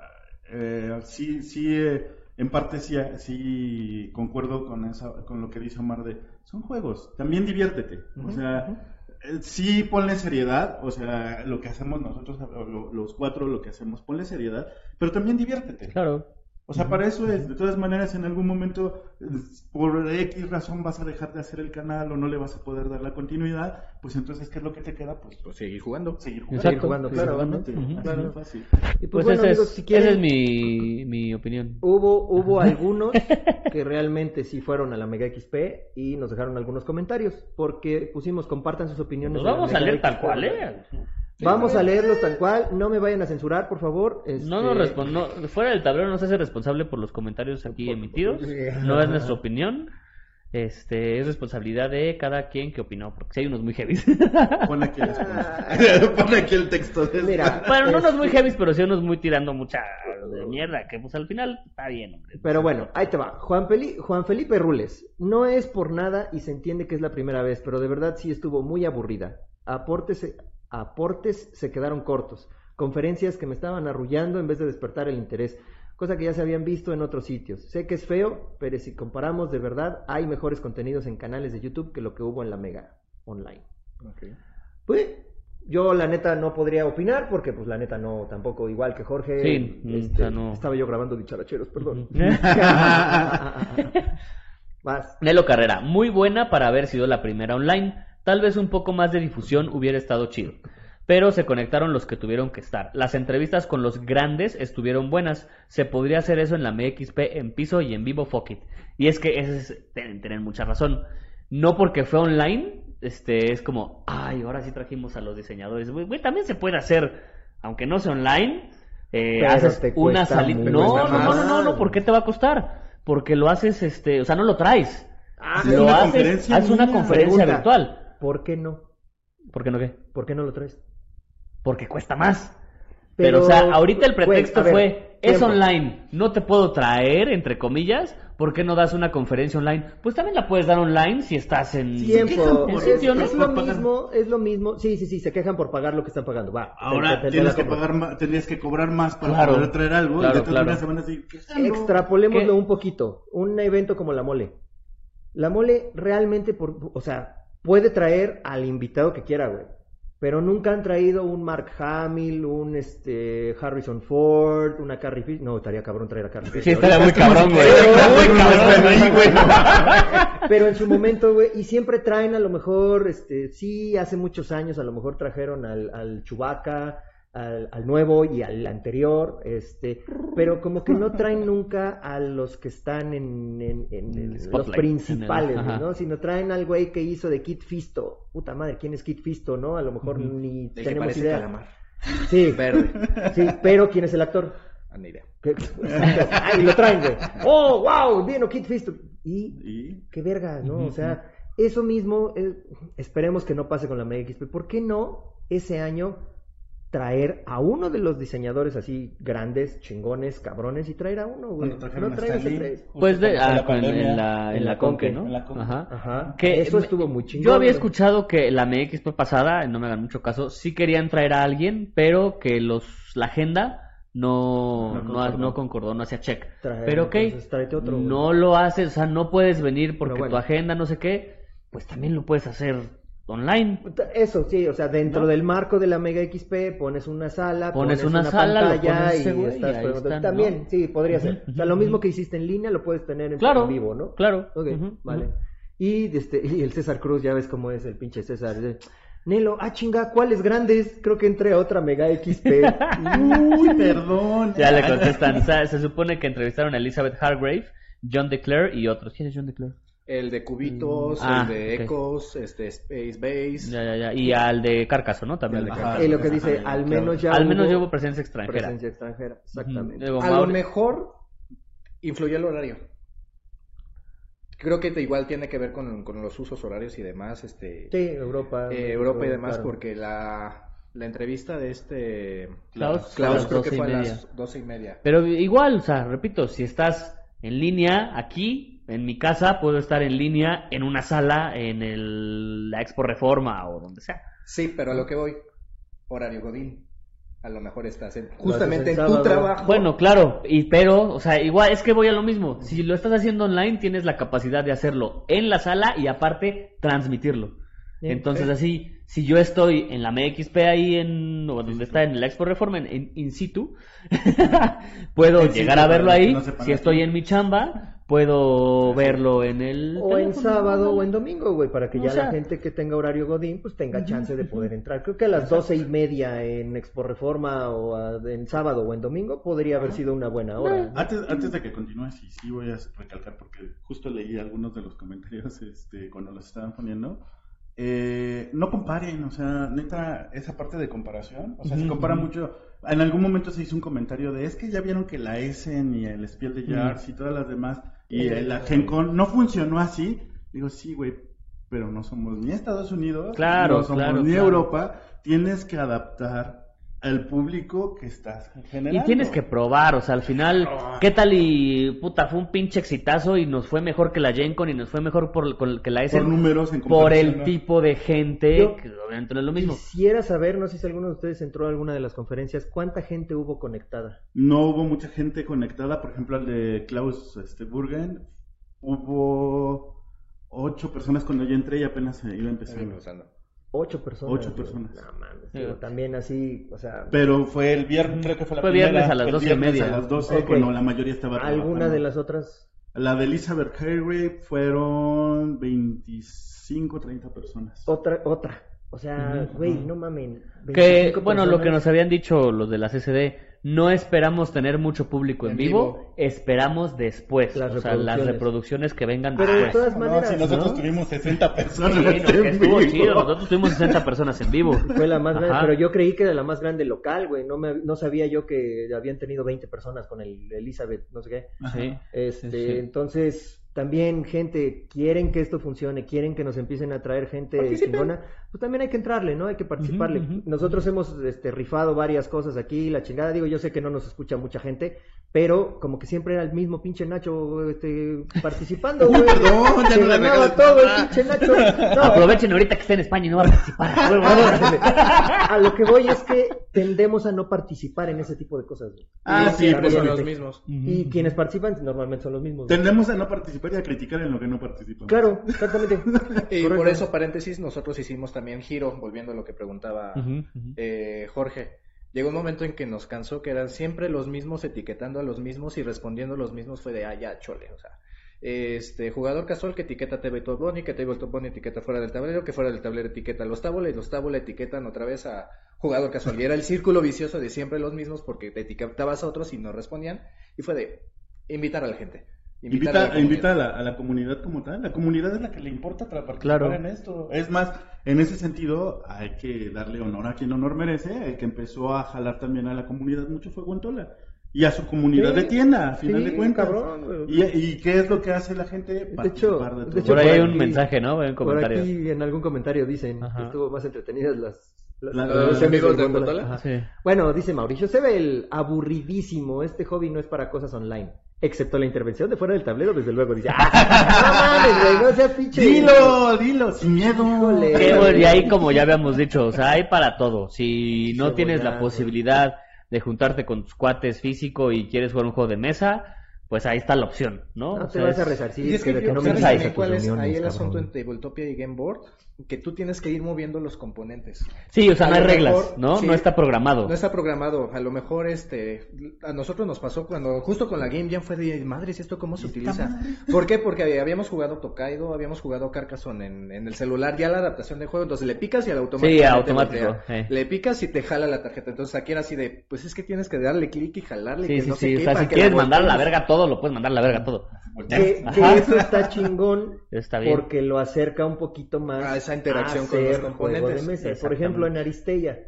eh, sí, sí, eh, en parte sí, sí concuerdo con esa, con lo que dice Omar de, son juegos, también diviértete, o sea, eh, sí ponle seriedad, o sea, lo que hacemos nosotros, lo- los cuatro, lo que hacemos, ponle seriedad, pero también diviértete. Claro. O sea, para eso es, de todas maneras, en algún momento, por X razón vas a dejar de hacer el canal o no le vas a poder dar la continuidad, pues entonces, ¿qué es lo que te queda? Pues Pues seguir jugando. seguir jugando. Seguir jugando, claro, Claro. fácil. Y Pues, bueno, esa, amigos, es, si quieren, esa es mi, mi opinión. Hubo, hubo algunos <laughs> que realmente sí fueron a la Mega XP y nos dejaron algunos comentarios porque pusimos compartan sus opiniones. Nos vamos a leer tal cual, ¿eh? Vamos a leerlos tal cual, no me vayan a censurar, por favor. este- No nos respon- no, fuera del tablero no se hace responsable por los comentarios aquí emitidos. No es nuestra opinión. Este, es responsabilidad de cada quien que opinó, porque si hay unos muy heavy. <laughs> Pon aquí. Pon aquí el texto de Mira, bueno, no unos este, muy heavy, pero sí unos muy tirando mucha de mierda, que pues al final está bien, hombre. Pero bueno, ahí te va. Juan, Peli- Juan Felipe Rules. No es por nada y se entiende que es la primera vez, pero de verdad sí estuvo muy aburrida. Aportes, se- aportes se quedaron cortos. Conferencias que me estaban arrullando en vez de despertar el interés. cosa que ya se habían visto en otros sitios. Sé que es feo, pero si comparamos de verdad, hay mejores contenidos en canales de YouTube que lo que hubo en la Mega Online. Pues yo la neta no podría opinar porque pues la neta no tampoco igual que Jorge. Sí, este, o sea, no. estaba yo grabando dicharacheros, perdón. <laughs> <laughs> Vas. Nelo Carrera, muy buena para haber sido la primera online. Tal vez un poco más de difusión hubiera estado chido. Pero se conectaron los que tuvieron que estar. Las entrevistas con los grandes estuvieron buenas. Se podría hacer eso en la MXP en piso y en vivo fuck it. Y es que ese es, tienen, tienen mucha razón. No porque fue online, este es como, ay, ahora sí trajimos a los diseñadores. Güey, güey, también se puede hacer, aunque no sea online, eh, haces una salida. No, no, no, no, no, no, ¿por qué te va a costar? Porque lo haces, este, o sea, no lo traes. Ah, sí, lo haces, haces una conferencia Pregunta. virtual. ¿Por qué no? ¿Por qué no qué? ¿Por qué no lo traes? Porque cuesta más. Pero, o sea, ahorita el güey, pretexto ver, fue, es tiempo. online, no te puedo traer, entre comillas, ¿por qué no das una conferencia online? Pues también la puedes dar online si estás en... Tiempo. en Es, sitio, ¿no? es lo mismo, es lo mismo. Sí, sí, sí, se quejan por pagar lo que están pagando. Va. Ahora te- te- te tienes que pagar más, tendrías que cobrar más para Claro, poder traer algo claro, y de todas claro. maneras se van a decir, ¿qué están, no? Extrapolémoslo ¿Qué? un poquito. Un evento como la mole. La mole realmente, por, o sea, puede traer al invitado que quiera, güey. Pero nunca han traído un Mark Hamill, un este Harrison Ford, una Carrie Fisher. No, estaría cabrón traer a Carrie Fisher. Sí, estaría muy cabrón, güey. <laughs> Pero en su momento, güey, y siempre traen a lo mejor, este, sí, hace muchos años a lo mejor trajeron al, al Chewbacca, al, al nuevo y al anterior, este, pero como que no traen <laughs> nunca a los que están en, en- en- en los principales, el-. ¿no? Sino traen al güey que hizo de Kid Fisto. Puta madre, ¿quién es Kid Fisto, no? A lo mejor ni El tenemos idea. calamar. Sí, Verde. sí, pero ¿quién es el actor? Ah, ni idea. Ay, <laughs> lo traen, güey. Oh, wow, vino Kid Fisto. Y Y qué verga, ¿no? O sea, eso mismo, eh, esperemos que no pase con la MXP. ¿Por qué no ese año traer a uno de los diseñadores así grandes, chingones, cabrones, y traer a uno, güey? No a traigas a tres. Pues de, ah, la con- en, la, en en la la Conque, Conque, ¿no? en la Conque. Ajá. Ajá. Que eso me- estuvo muy chingón. Yo había escuchado que la MXP pasada, no me hagan mucho caso, sí querían traer a alguien, pero que los la agenda no, No no, concordó. no concordó, no hacía check. Traer, pero ok, otro, no lo haces, o sea, no puedes venir porque bueno. tu agenda no sé qué, pues también lo puedes hacer online. Eso, sí, o sea, dentro ¿No? del marco de la Mega XP pones una sala, Pones una sala, pantalla pones y y estás están, También, ¿no? sí, podría ser. O sea, lo mismo que hiciste en línea lo puedes tener en, Claro, en vivo, ¿no? claro. Ok, vale. Y, este, <laughs> y el César Cruz, ya ves cómo es el pinche César. Nelo, ah chinga, ¿cuáles grandes? Creo que entré a otra Mega XP. <laughs> Uy, perdón. Ya le contestan, o sea, se supone que entrevistaron a Elizabeth Hargrave, John DeClaire y otros. ¿Quién es John DeClaire? El de cubitos, Ah, el de ok. Ecos, este Space Base. Ya, ya, ya. Y al de Carcaso, ¿no? También. Y de y lo que dice, Ajá, al claro. menos ya Al menos hubo presencia extranjera. presencia extranjera. Exactamente. A lo mejor influyó el horario. Creo que te- igual tiene que ver con, con los usos horarios y demás, este Sí, Europa. eh, Europa y demás, claro. porque la, la entrevista de este Klaus, Klaus creo que fue a las doce y media. Pero igual, o sea, repito, si estás en línea aquí, en mi casa, puedo estar en línea en una sala en el, la Expo Reforma o donde sea. Sí, pero a lo que voy, horario Godín. A lo mejor estás en, justamente en tu trabajo. Bueno, claro, y pero, o sea, igual es que voy a lo mismo. Si lo estás haciendo online, tienes la capacidad de hacerlo en la sala y aparte transmitirlo. Entonces sí. así, si yo estoy en la MXP ahí en, o donde está en la Expo Reforma, en, en in situ, <laughs> puedo In situ, llegar a verlo ahí. no si estoy en mi chamba, puedo verlo en el... O en sábado ¿no? o en domingo, güey, para que O ya sea- la gente que tenga horario Godín, pues tenga chance de poder entrar. Creo que a las doce y media en Expo Reforma o a- en sábado o en domingo podría haber sido una buena hora. Antes, antes de que continúes, y sí voy a recalcar porque justo leí algunos de los comentarios <laughs> este, cuando los estaban poniendo. Eh, no comparen, o sea, neta, esa parte de comparación, o sea, se compara mucho. En algún momento se hizo un comentario de es que ya vieron que la Essen y el Spiel de Jars y todas las demás y la Gen Con no funcionó así. Digo, sí, güey, pero no somos ni Estados Unidos, Claro, no somos claro, ni claro. Europa. Tienes que adaptar al público que estás generando. Y tienes que probar, o sea, al final, ¿qué tal y puta, fue un pinche exitazo y nos fue mejor que la Gencon y nos fue mejor por, con- que la S por números en por el ¿no? tipo de gente, Yo- que obviamente no es lo mismo. Quisiera saber, no sé si alguno de ustedes entró a alguna de las conferencias, ¿cuánta gente hubo conectada? No hubo mucha gente conectada, por ejemplo, al de Klaus este, Burgen. Hubo ocho personas cuando yo entré y apenas se iba empezando. Ocho personas. Ocho güey. personas. No mames, Sí. digo, también así, o sea, Pero fue el viernes, creo que fue la Fue primera, viernes a las doce y viernes media. a las 12, Ok. cuando la mayoría estaba alguna de las otras. La de Elizabeth Harry fueron 25, 30 personas. Otra, otra. O sea, güey, ujú. no mamen. Que, 25 bueno, lo que personas. nos habían dicho los de la CCD, no esperamos tener mucho público en, En vivo, vivo. esperamos después, Las o sea, las reproducciones. que vengan Pero de después. todas No, maneras, si nosotros ¿no? tuvimos 60 Sí, personas. no, que estuvo vivo. chido, nosotros tuvimos 60 personas en vivo. <laughs> Fue la más grande, pero yo creí que era la más grande local, güey. No, me, no sabía yo que habían tenido 20 personas con el Elizabeth, no sé qué. Sí. Este, Sí, sí. entonces, también, gente, quieren que esto funcione, quieren que nos empiecen a traer gente Participen. chingona, pues también hay que entrarle, ¿no? Hay que participarle. Nosotros hemos este, rifado varias cosas aquí, la chingada, digo, yo sé que no nos escucha mucha gente, pero como que siempre era el mismo pinche Nacho este, participando, <laughs> güey. Perdón, ya Se no ganaba todo el pinche Nacho. No, Aprovechen ahorita que está en España y no va a participar. <laughs> a lo que voy es que tendemos a no participar en ese tipo de cosas. güey. Ah, Y sí, Siempre son los mismos. Y quienes participan normalmente son los mismos. Tendemos a no participar y a criticar en lo que no participamos. Claro, exactamente. <laughs> Y Correcto. por eso, paréntesis, nosotros hicimos también giro, volviendo a lo que preguntaba eh, Jorge. Llegó un momento en que nos cansó que eran siempre los mismos etiquetando a los mismos y respondiendo a los mismos fue de, ah, ya, chole, o sea. Este, jugador casual que etiqueta Tabletop Bunny, que Tabletop Bunny etiqueta fuera del tablero, que fuera del tablero etiqueta a los tábola y los tábola etiquetan otra vez a jugador casual. Y era el círculo vicioso de siempre los mismos porque te etiquetabas a otros y no respondían. Y fue de invitar a la gente. A Invita, la invita a, la, a la comunidad como tal. La comunidad es la que le importa participar Claro. en esto. Es más, en ese sentido, hay que darle honor a quien honor merece. El que empezó a jalar también a la comunidad mucho fue Guantola. Y a su comunidad Sí, de tienda, a final sí, de cuentas. cabrón, y, ¿Y qué es lo que hace la gente? hecho- Participar de todo. hecho, Por ahí hay un aquí- mensaje, ¿no? En Por aquí en algún comentario dicen Ajá. que estuvo más entretenidas las... La- los amigos de. Sí. Bueno, dice Mauricio Sebel, aburridísimo, este hobby no es para cosas online. Excepto la intervención de fuera del tablero, desde luego. Dice, ¡ah! no mames, güey, no seas pinche... Dilo, dilo, sin miedo. Híjole. Y ahí como ya habíamos dicho, o sea, hay para todo. Si no Sí, tienes la posibilidad de juntarte con tus cuates físico y quieres jugar un juego de mesa, pues ahí está la opción, ¿no? No O te sea, vas a es- resarcir, Y es que, no me ¿sabes invites también a tus cuál es ahí el cabrón. asunto en Tabletopia y Game Board? Que tú tienes que ir moviendo los componentes. Sí, o sea, A no hay reglas, mejor, ¿no? sí. No está programado. No está programado. A lo mejor este a nosotros nos pasó cuando justo con la Game Jam fue de madres, ¿esto cómo se utiliza? ¿Por qué? Porque habíamos jugado Tokaido, habíamos jugado Carcassonne en, en el celular, ya la adaptación del juego, entonces le picas y al automático. Sí, automático, eh. Le picas y te jala la tarjeta. Entonces aquí era así de, pues es que tienes que darle clic y jalarle. Sí, que sí, no sé sí. qué, O sea, si quieres la mandar a la verga todo, lo puedes mandar a la verga todo. Que, eso está chingón <laughs> Está bien. porque lo acerca un poquito más A esa interacción con los componentes. de mesa. Por ejemplo, en Aristella,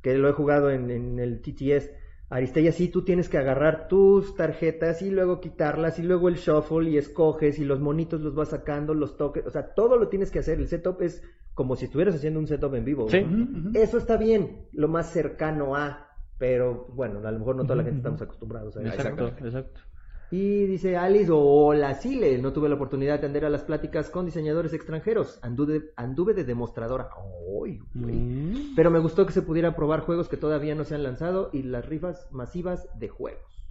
que lo he jugado en, en el TTS, Aristella sí tú tienes que agarrar tus tarjetas y luego quitarlas y luego el shuffle y escoges y los monitos los vas sacando, los toques, o sea, todo lo tienes que hacer. El setup es como si estuvieras haciendo un setup en vivo. Sí. Eso está bien, lo más cercano a, pero bueno, a lo mejor no toda la gente estamos acostumbrados a eso. Exacto, exacto. Y dice Alice, hola Sile, no tuve la oportunidad de atender a las pláticas con diseñadores extranjeros, anduve, anduve de demostradora. Güey. Mm. Pero me gustó que se pudiera probar juegos que todavía no se han lanzado y las rifas masivas de juegos.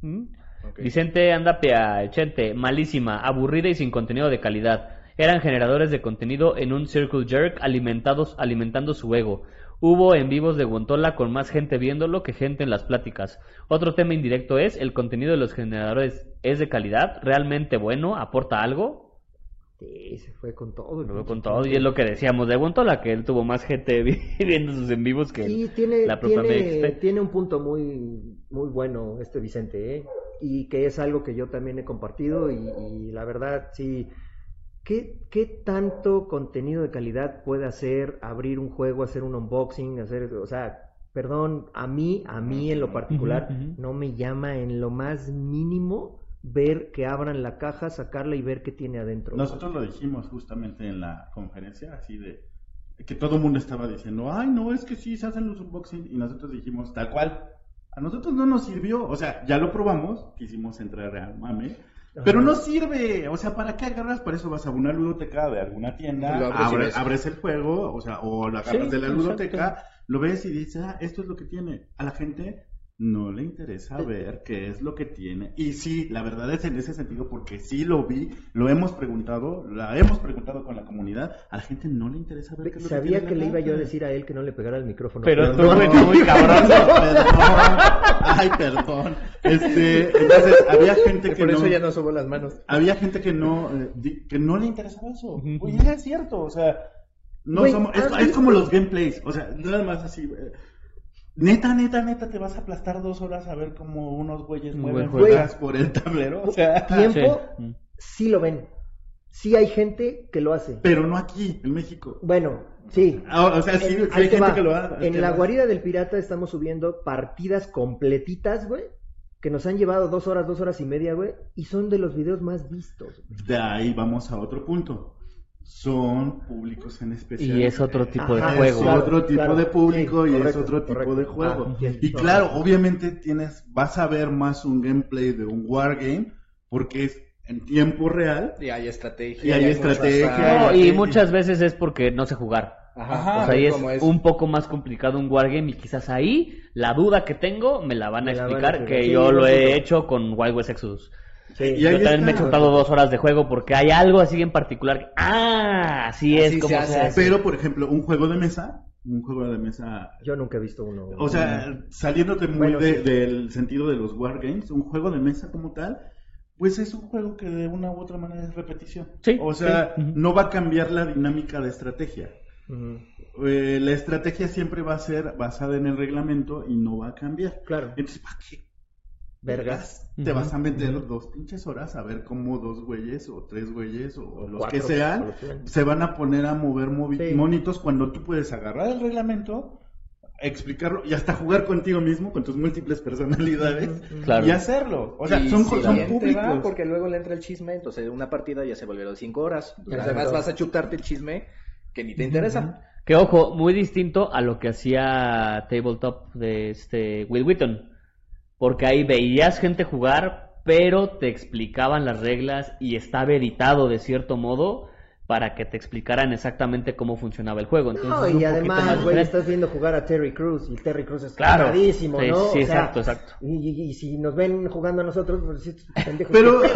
Mm. Ok. Vicente Andapia, Chente, malísima, aburrida y sin contenido de calidad. Eran generadores de contenido en un circle jerk alimentados, alimentando su ego. Hubo en vivos de Guantola con más gente viéndolo que gente en las pláticas. Otro tema indirecto es, ¿el contenido de los generadores es de calidad? ¿Realmente bueno? ¿Aporta algo? Sí, se fue con todo. veo pinche con todo. Y es lo que decíamos de Guantola, que él tuvo más gente vi- <laughs> viendo sus en vivos que Y tiene, la propia tiene, tiene un punto muy, muy bueno este Vicente, ¿eh? y que es algo que yo también he compartido y, y la verdad, sí, ¿qué, ¿qué tanto contenido de calidad puede hacer abrir un juego, hacer un unboxing, hacer, o sea, perdón, a mí, a mí en lo particular, no me llama en lo más mínimo ver que abran la caja, sacarla y ver qué tiene adentro. Nosotros lo dijimos justamente en la conferencia, así de, que todo el mundo estaba diciendo, ay, no, es que sí se hacen los unboxing. Y nosotros dijimos, tal cual, a nosotros no nos sirvió. O sea, ya lo probamos, quisimos entrar a mame. Pero no sirve, o sea, ¿para qué agarras? Para eso vas a una ludoteca de alguna tienda, lo abres abres, el juego, o sea, o lo agarras Sí, de la ludoteca, lo ves y dices, ah, esto es lo que tiene. A la gente no le interesa ver qué es lo que tiene. Y sí, la verdad es en ese sentido, porque sí lo vi, lo hemos preguntado, la hemos preguntado con la comunidad, a la gente no le interesa ver qué es lo Sabía que que le tiene iba yo a decir a él que no le pegara el micrófono. Pero tú, no. muy <laughs> cabrón. <laughs> Perdón, ay, perdón. Este, entonces, había gente que Por eso no... ya no subo las manos. había gente que no eh, que no le interesaba eso. Ujú. Oye, es cierto, o sea, no somos, es, ah, es como los gameplays, o sea, nada más así. eh, Neta, neta, neta, te vas a aplastar dos horas a ver cómo unos güeyes mueven juegas por el tablero, o sea, Tiempo, Sí. sí lo ven. Sí hay gente que lo hace. pero no aquí, en México. Bueno, sí. Ah, o sea, sí, En- sí hay te gente va. que lo hace. En la lo- guarida del pirata estamos subiendo partidas completitas, güey. Que nos han llevado dos horas, dos horas y media, güey. Y son de los videos más vistos. güey. De ahí vamos a otro punto. Son públicos en especial. Y es otro tipo de Ajá, Es juego. claro. otro tipo de público sí, y es correcto, otro tipo de juego. Ah, y claro, obviamente tienes, vas a ver más un gameplay de un wargame porque es en tiempo real. Y hay estrategia. Y hay mucho estrategia. No, Sí. y muchas veces es porque no sé jugar. Ajá, o sea, ahí es es. un poco más complicado un wargame y quizás ahí la duda que tengo me la van a Me la van a explicar que Sí, yo lo he hecho con Wild West Exodus. Sí. Y Yo también me he chutado dos horas de juego porque hay algo así en particular. que- Ah, así es Así como se se hace. Pero, por ejemplo, un juego de mesa, un juego de mesa, Yo nunca he visto uno. o sea, saliéndote muy Bueno, de- sí. del sentido de los wargames, un juego de mesa como tal, pues es un juego que de una u otra manera es repetición. Sí, O sea, sí, no va a cambiar la dinámica de estrategia. Eh, la estrategia siempre va a ser basada en el reglamento y no va a cambiar. Claro. Entonces, ¿para qué Vergas. te vas a meter dos pinches horas a ver cómo dos güeyes o tres güeyes o los Cuatro, que sean los que se van a poner a mover Sí. monitos cuando tú puedes agarrar el reglamento, explicarlo y hasta jugar contigo mismo con tus múltiples personalidades Claro. y hacerlo. O sea, Y son, si son públicos. porque luego le entra el chisme, entonces una partida ya se volvió de cinco horas. Entonces, además vas a chutarte el chisme que ni te interesa. Que ojo, muy distinto a lo que hacía Tabletop de este Will Wheaton. Porque ahí veías gente jugar, pero te explicaban las reglas y estaba editado de cierto modo para que te explicaran exactamente cómo funcionaba el juego. Entonces, No, y además, más güey, estás viendo jugar a Terry Cruz y Terry Cruz es Claro. Sí, ¿no? sí, O sea, exacto, exacto. Y, y- y si nos ven jugando a nosotros, pues sí, pendejos. Pero, eh,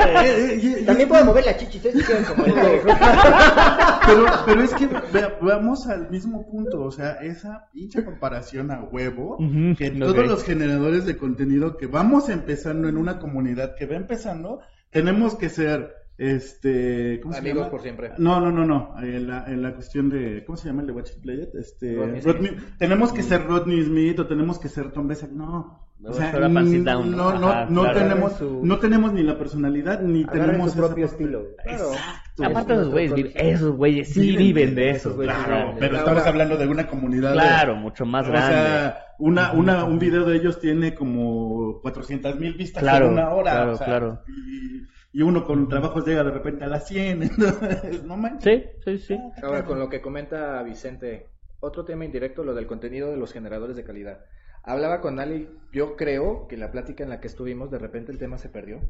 eh, <laughs> También puedo mover las chichis, ¿eh? Como el Cruz. <laughs> pero, <laughs> pero es que ve- veamos al mismo punto, o sea, esa pinche comparación a huevo, que todos los generadores de contenido que vamos empezando en una comunidad que va empezando, tenemos que ser, este, ¿cómo se Amigos llama? por siempre. No, no, no, no, en la, en la cuestión de, ¿cómo se llama el de Watch It Play It? Este, Rodney Rodney- tenemos que ser Rodney Smith o tenemos que ser Tom Besak, no. No, O sea, mm, no, ¿no? no, Ajá, no claro. tenemos, Su- no tenemos ni la personalidad ni Agarren tenemos su propio estilo. Claro. Exacto. Aparte es esos güeyes, viven- esos güeyes sí viven de eso. esos güeyes. Claro, pero Ahora- estamos hablando de una comunidad. de- Claro, mucho más o grande. sea, una, una, un video de ellos tiene como 400 mil vistas Claro, en una hora. claro, o sea, claro. Y, y uno con trabajos llega de repente a las 100. <laughs> Entonces, no manches. Sí, sí, sí. Ahora, con lo que comenta Vicente, otro tema indirecto, lo del contenido de los generadores de calidad. Hablaba con Ali, yo creo que la plática en la que estuvimos, de repente el tema se perdió.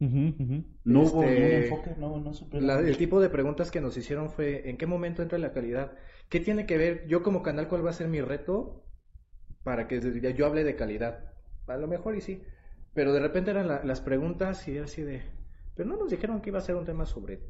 Ujú, ujú. No hubo Este, ningún enfoque, no, no supe. La- el tipo de preguntas que nos hicieron fue, ¿en qué momento entra la calidad? ¿Qué tiene que ver yo como canal, cuál va a ser mi reto para que yo hable de calidad? A lo mejor y sí, pero de repente eran la- las preguntas y era así de, pero no nos dijeron que iba a ser un tema sobre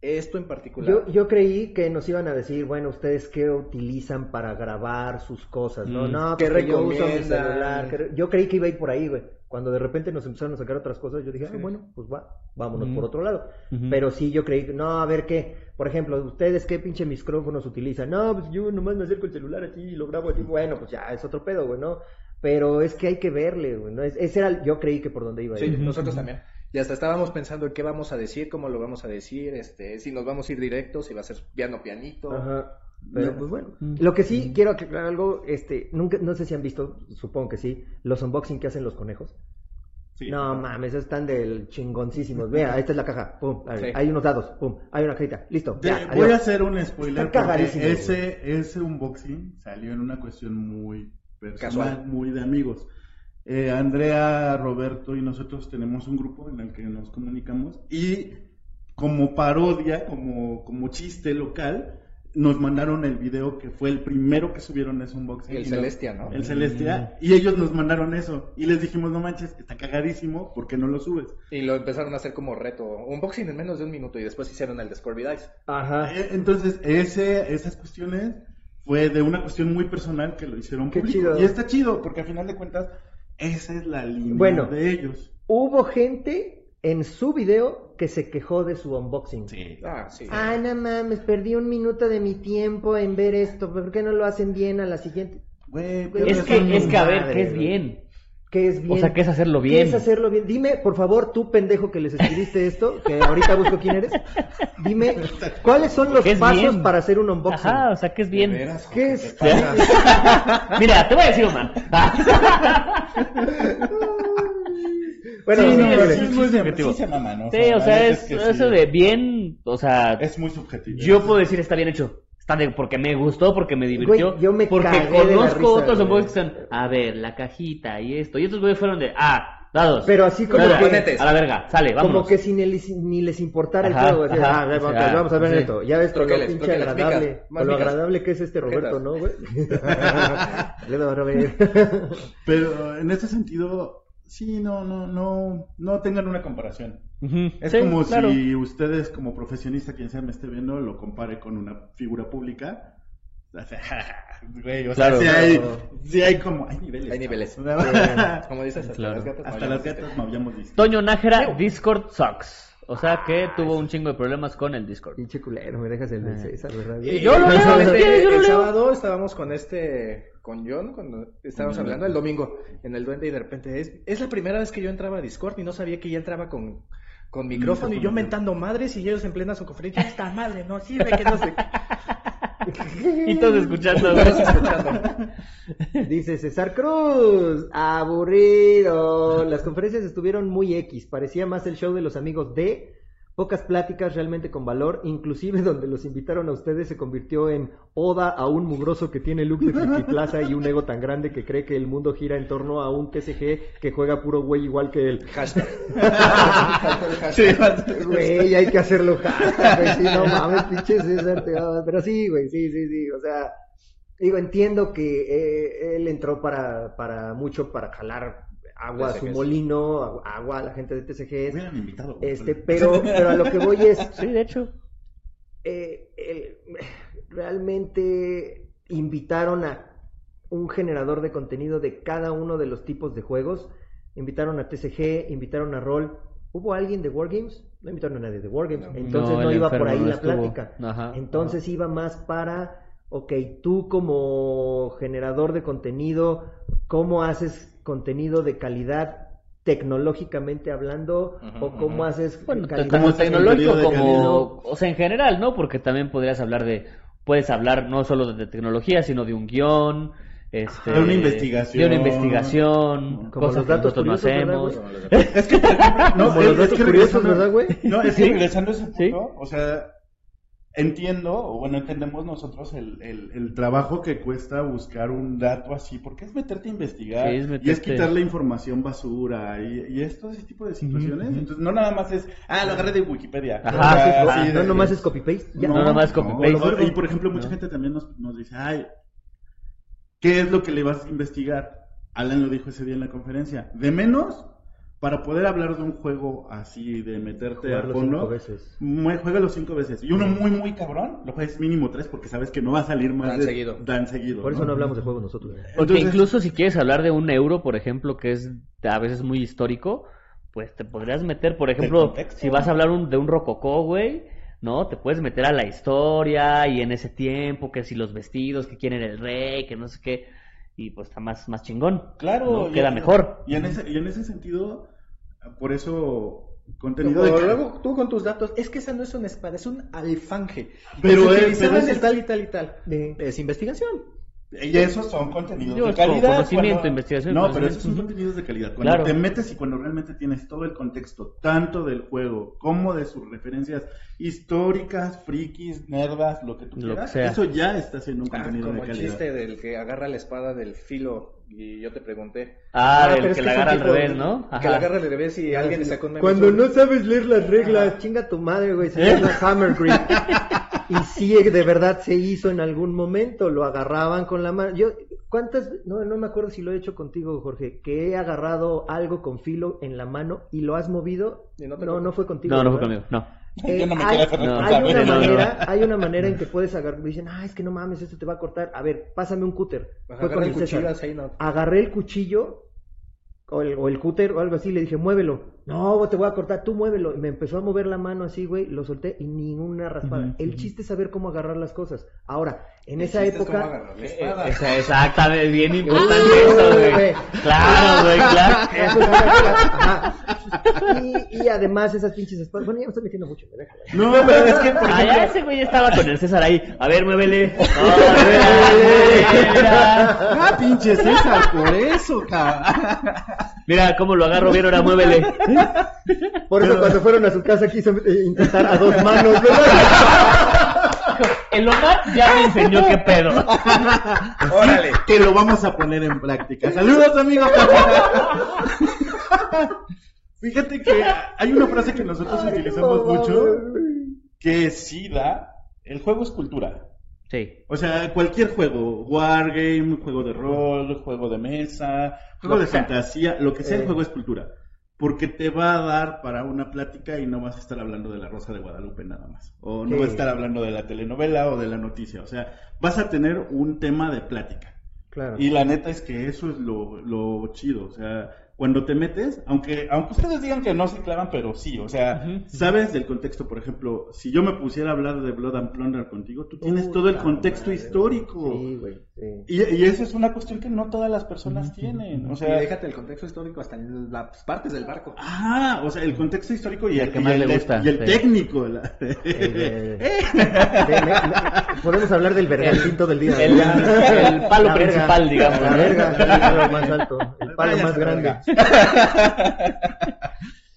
esto en particular. Yo, yo creí que nos iban a decir, bueno, ustedes qué utilizan para grabar sus cosas, ¿no? Mm. No, ¿Qué porque yo uso mi celular. que- Yo creí que iba a ir por ahí, güey. Cuando de repente nos empezaron a sacar otras cosas, yo dije, ah, Sí. bueno, pues va, vámonos Ujú. por otro lado. Ujú. Pero sí, yo creí, que, no, a ver qué, por ejemplo, ustedes qué pinche micrófonos utilizan. No, pues yo nomás me acerco el celular así y lo grabo así. Bueno, pues ya es otro pedo, güey, ¿no? Pero es que hay que verle, güey, ¿no? Es- ese era, el- yo creí que por donde iba. Sí, ir. nosotros también. Y hasta estábamos pensando en qué vamos a decir, cómo lo vamos a decir, este, si nos vamos a ir directos, si va a ser piano pianito. Ajá. Pero No. pues bueno, lo que sí quiero aclarar algo, este, nunca, no sé si han visto, supongo que sí, los unboxing que hacen los conejos. Sí. No mames, están del chingoncísimos. Vea, <laughs> esta es la caja. Pum, Sí. hay unos dados. Pum, hay una cajita. Listo. De- ya, voy a hacer un spoiler ese, ese unboxing salió en una cuestión muy personal, Casual. muy de amigos. Eh, Andrea, Roberto y nosotros tenemos un grupo en el que nos comunicamos y como parodia, como, como chiste local, nos mandaron el video que fue el primero que subieron ese unboxing. El nos- Celestia, ¿no? El Celestia. Y ellos nos mandaron eso. Y les dijimos, no manches, está cagadísimo, ¿por qué no lo subes? Y lo empezaron a hacer como reto. Unboxing en menos de un minuto y después hicieron el de Scorby Dice. Ajá. Eh, Entonces, ese, esas cuestiones fue de una cuestión muy personal que lo hicieron Qué público. chido. Y está chido, porque al final de cuentas, esa es la línea Bueno. de ellos. Hubo gente en su video que se quejó de su unboxing. Ah, sí. Ay, no mames, perdí un minuto de mi tiempo en ver esto. ¿Por qué no lo hacen bien a la siguiente? Güey, Es que, es que a ver, ¿qué es güey. bien? ¿Qué es bien? O sea, ¿qué es hacerlo ¿Qué bien? es hacerlo bien? Dime, por favor, tú pendejo que les escribiste esto, que ahorita busco quién eres. Dime, ¿cuáles son los ¿Qué es pasos bien? para hacer un unboxing? Ajá, o sea, ¿qué es bien? Veras, ¿Qué es? te. <laughs> Mira, te voy a decir una. <laughs> Bueno, Sí, sí, no, híjole. sí, es muy subjetivo. Sí se mama, ¿no? Sí, la o sea, neta es, que eso sí. de bien, o sea, Es muy subjetivo. yo puedo decir está bien hecho. Está de, porque me gustó, porque me divirtió. Güey, yo me porque cagué de la conozco otros unboxings que son, a ver, la cajita y esto. Y estos güeyes fueron de, ah, dados. Pero así como Nada, que- A la verga, sale, vamos. Como que si ni les, ni les importara el juego. así, ajá, ah, vamos, a ver sí. esto. Ya ves con lo pinche agradable. Con lo agradable que es este Roberto. ¿no, güey? <laughs> Pero en ese sentido, sí, no, no, no, no tengan una comparación. Ujú, Es sí, como claro. si ustedes como profesionista, quien sea me esté viendo, lo compare con una figura pública. <laughs> O sea, güey, o Claro, sea, sí hay, claro. sí hay como, hay niveles. Hay niveles. <laughs> cabrón. <laughs> Como dices, hasta Claro. las gatas. Hasta no las gatas habíamos visto. Toño Nájera, Discord sucks. O sea que tuvo un chingo de problemas con el Discord. Pinche culero, me dejas el de César, ¿verdad? Y Yo lo leo, si quieres, yo lo el leo. sábado estábamos con este, con John, cuando estábamos el hablando el domingo en el duende y de repente es, es la primera vez que yo entraba a Discord y no sabía que ya entraba con, con micrófono y yo mentando madres y ellos en plena su conferencia, esta madre no sirve, que no sé qué". <laughs> Y todos escuchando. Todos escuchando. Dice César Cruz, aburrido. Las conferencias estuvieron muy X, parecía más el show de los amigos de pocas pláticas realmente con valor, inclusive <laughs> donde los invitaron a ustedes se convirtió en oda a un mugroso que tiene look de Friki Plaza y un ego tan grande que cree que el mundo gira en torno a un TCG que juega puro güey igual que él. <laughs> Hashtag. Hashtag. Güey, hay que hacerlo hashtag, güey, sí, no mames, pero sí, güey, sí, sí, sí, o sea, digo, entiendo que eh, él entró para, para mucho para jalar agua a su molino, agu- agua a la gente de TCGs, Hubieran invitado. este, pero, pero a lo que voy es, <laughs> Sí, de hecho. eh, el- realmente invitaron a un generador de contenido de cada uno de los tipos de juegos. Invitaron a TCG, invitaron a Roll. ¿Hubo alguien de Wargames? No invitaron a nadie de Wargames. Entonces No, iba por ahí no la plática. Ajá, Entonces iba más para, ok, tú como generador de contenido, ¿cómo haces contenido de calidad tecnológicamente hablando? ¿O cómo haces Bueno, haces tecnológico como, o sea, en general, ¿no? Porque también podrías hablar de, puedes hablar no solo de tecnología, sino de un guion, este, De una investigación. de una investigación, Como cosas los que datos nosotros no curiosos, ¿verdad, hacemos. Es que, por ejemplo, no, <laughs> Como es- los es datos que curiosos, ¿verdad, güey? No, es que regresando a ese punto, Sí. o sea, entiendo, o bueno, entendemos nosotros el, el, el trabajo que cuesta buscar un dato así, porque es meterte a investigar, Sí, es y es quitarle información basura, y, y es todo ese tipo de situaciones, entonces no nada más es, ah, lo agarré de Wikipedia. Ajá, sea, sí, así no nomás es copy-paste. ya. No, nomás es copy-paste. no, Y por ejemplo, mucha gente también nos, nos dice, ay, ¿qué es lo que le vas a investigar? Alan lo dijo ese día en la conferencia. De menos, para poder hablar de un juego así, de meterte Jugarlo a fondo, cinco veces. mu- juégalo cinco veces. Y uno muy, muy cabrón, lo juegues mínimo tres porque sabes que no va a salir más Tan de- seguido. tan seguido. Por eso no hablamos de juegos nosotros. Porque Entonces- incluso si quieres hablar de un euro, por ejemplo, que es a veces muy histórico, pues te podrías meter, por ejemplo, contexto. si vas a hablar un- de un rococó, güey, ¿no? Te puedes meter a la historia y en ese tiempo, que si los vestidos, que quién era el rey, que no sé qué, y pues está más, más chingón. Claro. ¿no? y- Queda mejor. Y en ese, y en ese sentido, por eso, contenido Pero de... luego tú con tus datos, es que esa no es una espada, es un alfanje. Pero Se es- pero es- el tal y tal y tal. De- Es investigación. Y esos son contenidos Yo, de calidad. conocimiento, cuando- investigación, No, pero conocimiento. esos son contenidos de calidad. Cuando Claro. te metes y cuando realmente tienes todo el contexto, tanto del juego como de sus referencias históricas, frikis, nerdas, lo que tú Lo quieras, que sea. eso ya está siendo un Ah, contenido como de el calidad. chiste del que agarra la espada del filo y yo te pregunté. Ah, Ah, es que que la un agarra al revés, ¿no? Que la agarra al revés y alguien está con Cuando no sabes leer las reglas, chinga tu madre, güey, se llama Hammer Grip. <laughs> Y sí, de verdad se hizo en algún momento, lo agarraban con la mano. Yo, ¿cuántas? No, no me acuerdo si lo he hecho contigo, Jorge, que he agarrado algo con filo en la mano y lo has movido. Y no no, no fue contigo. No, no fue conmigo, no. Eh, Yo no me hay, quiero hacer no, hay responsable. una manera, hay una manera en que puedes agarrar, dicen, ah, es que no mames, esto te va a cortar. A ver, pásame un cúter. Fue con el cuchillo. Agarré el cuchillo o el, o el cúter o algo así, le dije, muévelo. No, te voy a cortar, tú muévelo. Y me empezó a mover la mano así, güey, lo solté y ninguna raspada. El chiste es saber cómo agarrar las cosas. Ahora, en El esa es época... la Eh, espada. esa- Exactamente, bien importante Uy, eso, güey. Claro, güey, claro. <laughs> Eso es una- ajá. Y, y además esas pinches espadas... Bueno, ya me estoy metiendo mucho, me deja. No, pero es que, por Ah, ya ejemplo, ese güey estaba con el César ahí. A ver, muévele. <laughs> Oh, ah, pinche César, por eso, cabrón. mira cómo lo agarro bien, ahora muévele. Por eso cuando fueron a su casa quiso eh, intentar a dos manos, ¿verdad? El Omar ya me enseñó qué pedo. Órale, que lo vamos a poner en práctica. Saludos, amigos. Fíjate que hay una frase que nosotros utilizamos mucho que sí da, el juego es cultura. Sí. O sea, cualquier juego, wargame, juego de rol, juego de mesa, juego Lo de sea. fantasía, lo que sea, el Eh. juego es cultura. Porque te va a dar para una plática y no vas a estar hablando de la Rosa de Guadalupe nada más. O no Sí. vas a estar hablando de la telenovela o de la noticia. O sea, vas a tener un tema de plática. Claro. Y la neta es que eso es lo, lo chido. O sea, cuando te metes, aunque, aunque ustedes digan que no se clavan, pero sí. O sea, sabes del contexto. Por ejemplo, si yo me pusiera a hablar de Blood and Plunder contigo, tú tienes todo el contexto madre, histórico. Sí, güey, sí. Y, y eso es una cuestión que no todas las personas tienen. O Y sea, déjate el contexto histórico hasta en las partes del barco. ah, o sea, el contexto histórico y El el, que y más el- le gusta, y el sí. técnico. la- <laughs> Eh, podemos hablar del vergancito del día. El- palo La verga, principal, digamos, La verga, el palo más alto. El palo más grande. <laughs>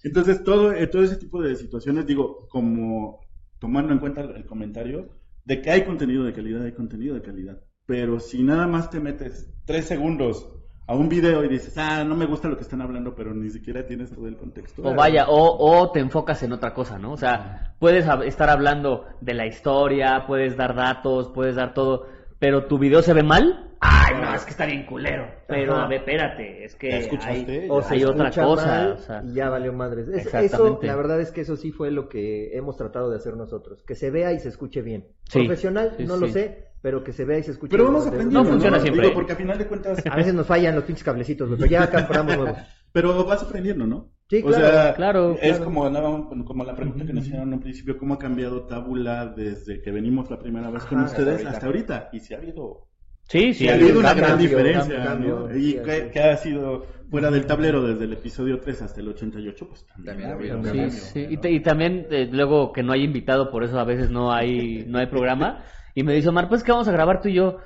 Entonces, todo, eh, todo ese tipo de situaciones, digo, como tomando en cuenta el, el comentario, de que hay contenido de calidad, hay contenido de calidad. Pero si nada más te metes tres segundos a un video y dices, ah, no me gusta lo que están hablando, pero ni siquiera tienes todo el contexto. O vaya, o, o te enfocas en otra cosa, ¿no? O sea, puedes estar hablando de la historia, puedes dar datos, puedes dar todo, pero tu video se ve mal. Ay, no, es que está bien culero. Pero, Ajá. a ver, espérate, es que hay, O hay otra cosa. mal o sea. y ya valió madres. Es- eso, Exactamente. la verdad es que eso sí fue lo que hemos tratado de hacer nosotros. Que se vea y se escuche bien. Sí, Profesional, sí, no lo sé, pero que se vea y se escuche Pero bien. vamos aprendiendo. No funciona siempre. Digo, porque a final de cuentas, A veces nos fallan los pinches cablecitos, pero ya compramos nuevos. <laughs> pero vas aprendiendo, ¿no? Sí, O claro, sea, claro, es claro. como, la- como la pregunta que nos hicieron en un principio, ¿cómo ha cambiado Tabula desde que venimos la primera vez con ustedes hasta hasta ahorita? Y si ha habido Sí, sí, ha habido una gran cambio, diferencia, cambio, ¿no? cambio, Y que, ha sido fuera del tablero desde el episodio 3 hasta el 88, pues también, También ha ha habido un Sí, y también eh, luego que no hay invitado, por eso a veces no hay no hay programa. Y me dice Omar, pues que vamos a grabar tú y yo.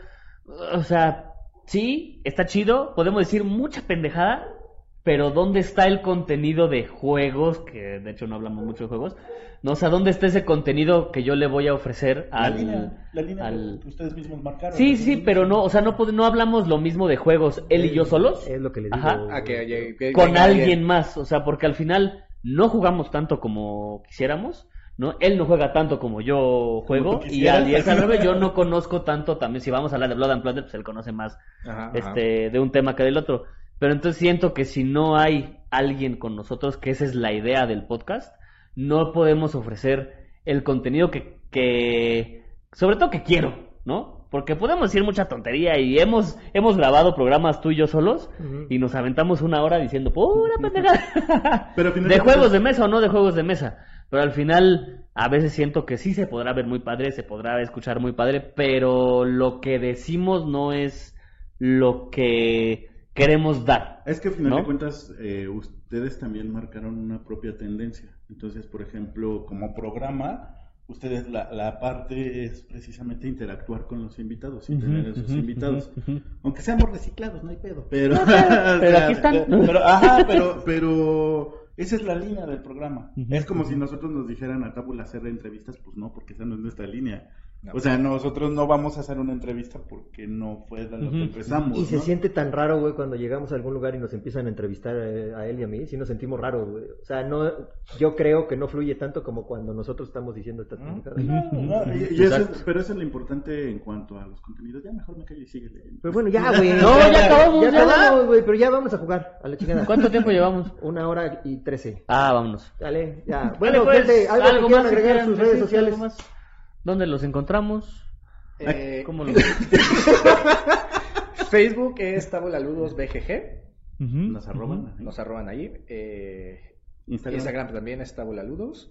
O sea, sí, está chido, podemos decir mucha pendejada, pero ¿dónde está el contenido de juegos? Que de hecho no hablamos mucho de juegos. No, o sea, ¿dónde está ese contenido que yo le voy a ofrecer La al... línea, la línea al- que ustedes mismos marcaron. Sí, sí, pero no, o sea, no, no hablamos lo mismo de juegos él y yo solos Es lo que le digo. Ajá. Ah, que, que- que- con alguien más, o sea, porque al final no jugamos tanto como quisiéramos, ¿no? Él no juega tanto como yo juego y al y es al revés, yo <laughs> no conozco tanto también, si vamos a hablar de Blood and Plunder, pues él conoce más Ajá, ajá. este de un tema que del otro, pero entonces siento que si no hay alguien con nosotros, que esa es la idea del podcast, no podemos ofrecer el contenido que, que sobre todo que quiero, ¿no? Porque podemos decir mucha tontería y hemos, hemos grabado programas tú y yo solos y nos aventamos una hora diciendo pura pendejada. <laughs> Pero de juegos de mesa o no de juegos de mesa. Pero al final a veces siento que sí se podrá ver muy padre, se podrá escuchar muy padre, pero lo que decimos no es lo que queremos dar. Es que al final ¿No? de cuentas, eh, ustedes también marcaron una propia tendencia. Entonces, por ejemplo, como programa, ustedes la, la parte es precisamente interactuar con los invitados y Ujú, tener esos ujú, invitados. Aunque seamos reciclados, no hay pedo. Pero, <laughs> pero aquí están. Pero, ajá, pero, pero esa es la línea del programa. Es como si nosotros nos dijeran a Tabula hacer entrevistas, pues no, porque esa no es nuestra línea. No. O sea, nosotros no vamos a hacer una entrevista porque no fue de lo que empezamos. Y se ¿no? siente tan raro, güey, cuando llegamos a algún lugar y nos empiezan a entrevistar eh, a él y a mí. Sí nos sentimos raros, güey. O sea, no, yo creo que no fluye tanto como cuando nosotros estamos diciendo estas. No, y- y eso pero eso es lo importante en cuanto a los contenidos. Ya mejor me callo y sigue leyendo. Pero bueno, ya, <laughs> güey. No, ya acabamos, Ya ya. acabamos, güey, pero ya vamos a jugar a la chingada. ¿Cuánto tiempo llevamos? Una hora y trece. Ah, vámonos. Dale, ya. Bueno, pues, gente, algo, que quieran que agregar a quieran sus redes sociales. ¿Dónde los encontramos? Eh, ¿Cómo los... <laughs> Facebook es Tabulaludos BGG. Nos arroban. ahí. Nos arroban allí. Eh, Instagram. Instagram también es Tabulaludos.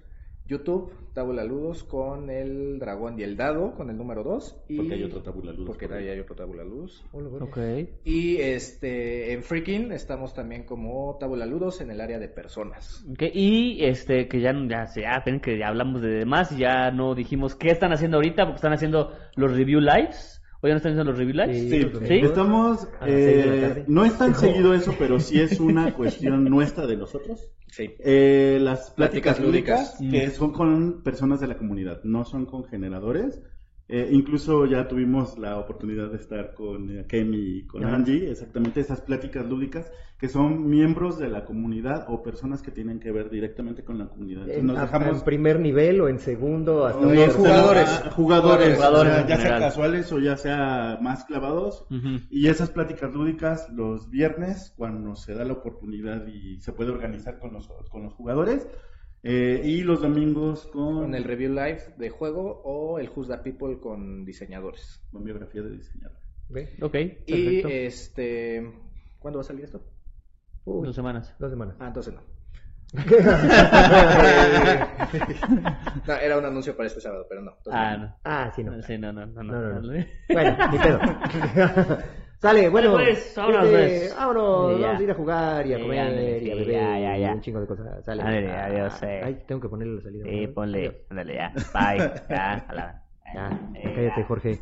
YouTube, Tabulaludos con el dragón y el dado, con el número 2. Y... Porque hay otro Tabula Ludos Porque por ahí. hay otro Tabulaludos. Ok. Y este en Freaking estamos también como Tabulaludos en el área de personas. Ok, Y este, que ya, ya, se- ya ven que ya hablamos de demás y ya no dijimos qué están haciendo ahorita porque están haciendo los review lives. ¿O ya no están haciendo los review lives? Sí. Sí, los ¿Sí? estamos. Eh, no es tan <laughs> seguido eso, pero sí es una cuestión nuestra de nosotros. Sí. Eh, las pláticas Pláticas lúdicas, lúdicas. que son con personas de la comunidad, no son con generadores. Eh, incluso ya tuvimos la oportunidad de estar con eh, Kemi y con Ajá. Angie, exactamente esas pláticas lúdicas, que son miembros de la comunidad o personas que tienen que ver directamente con la comunidad. Entonces nos dejamos en primer nivel o en segundo hasta No, jugadores. ah, jugadores, Jugadores o sea, en ya sea casuales o ya sea más clavados. Y esas pláticas lúdicas los viernes, cuando se da la oportunidad y se puede organizar con los, con los jugadores. Eh, y los domingos con, Con el review live de juego o el Who's the People con diseñadores. con biografía de diseñador. ¿Ok? Y este. ¿Cuándo va a salir esto? Uy, Dos semanas. dos semanas. Ah, entonces no. <laughs> No, era un anuncio para este sábado, pero no. Ah, no. no. Ah, sí, no. Sí, no, no, no. No, no, no. no. Bueno, ni pedo. <laughs> Sale, bueno. Pues, vámonos, este, pues. vámonos, Sí, ya. vamos a ir a jugar y a comer y a beber ya, ya, ya. y un chingo de cosas. Sale. Ándale, Ah, adiós, eh. Ay, tengo que ponerle la salida. Sí, ponle. Ándale, ya. Bye. <laughs> Ya, a la- Ya, Eh, cállate. Jorge.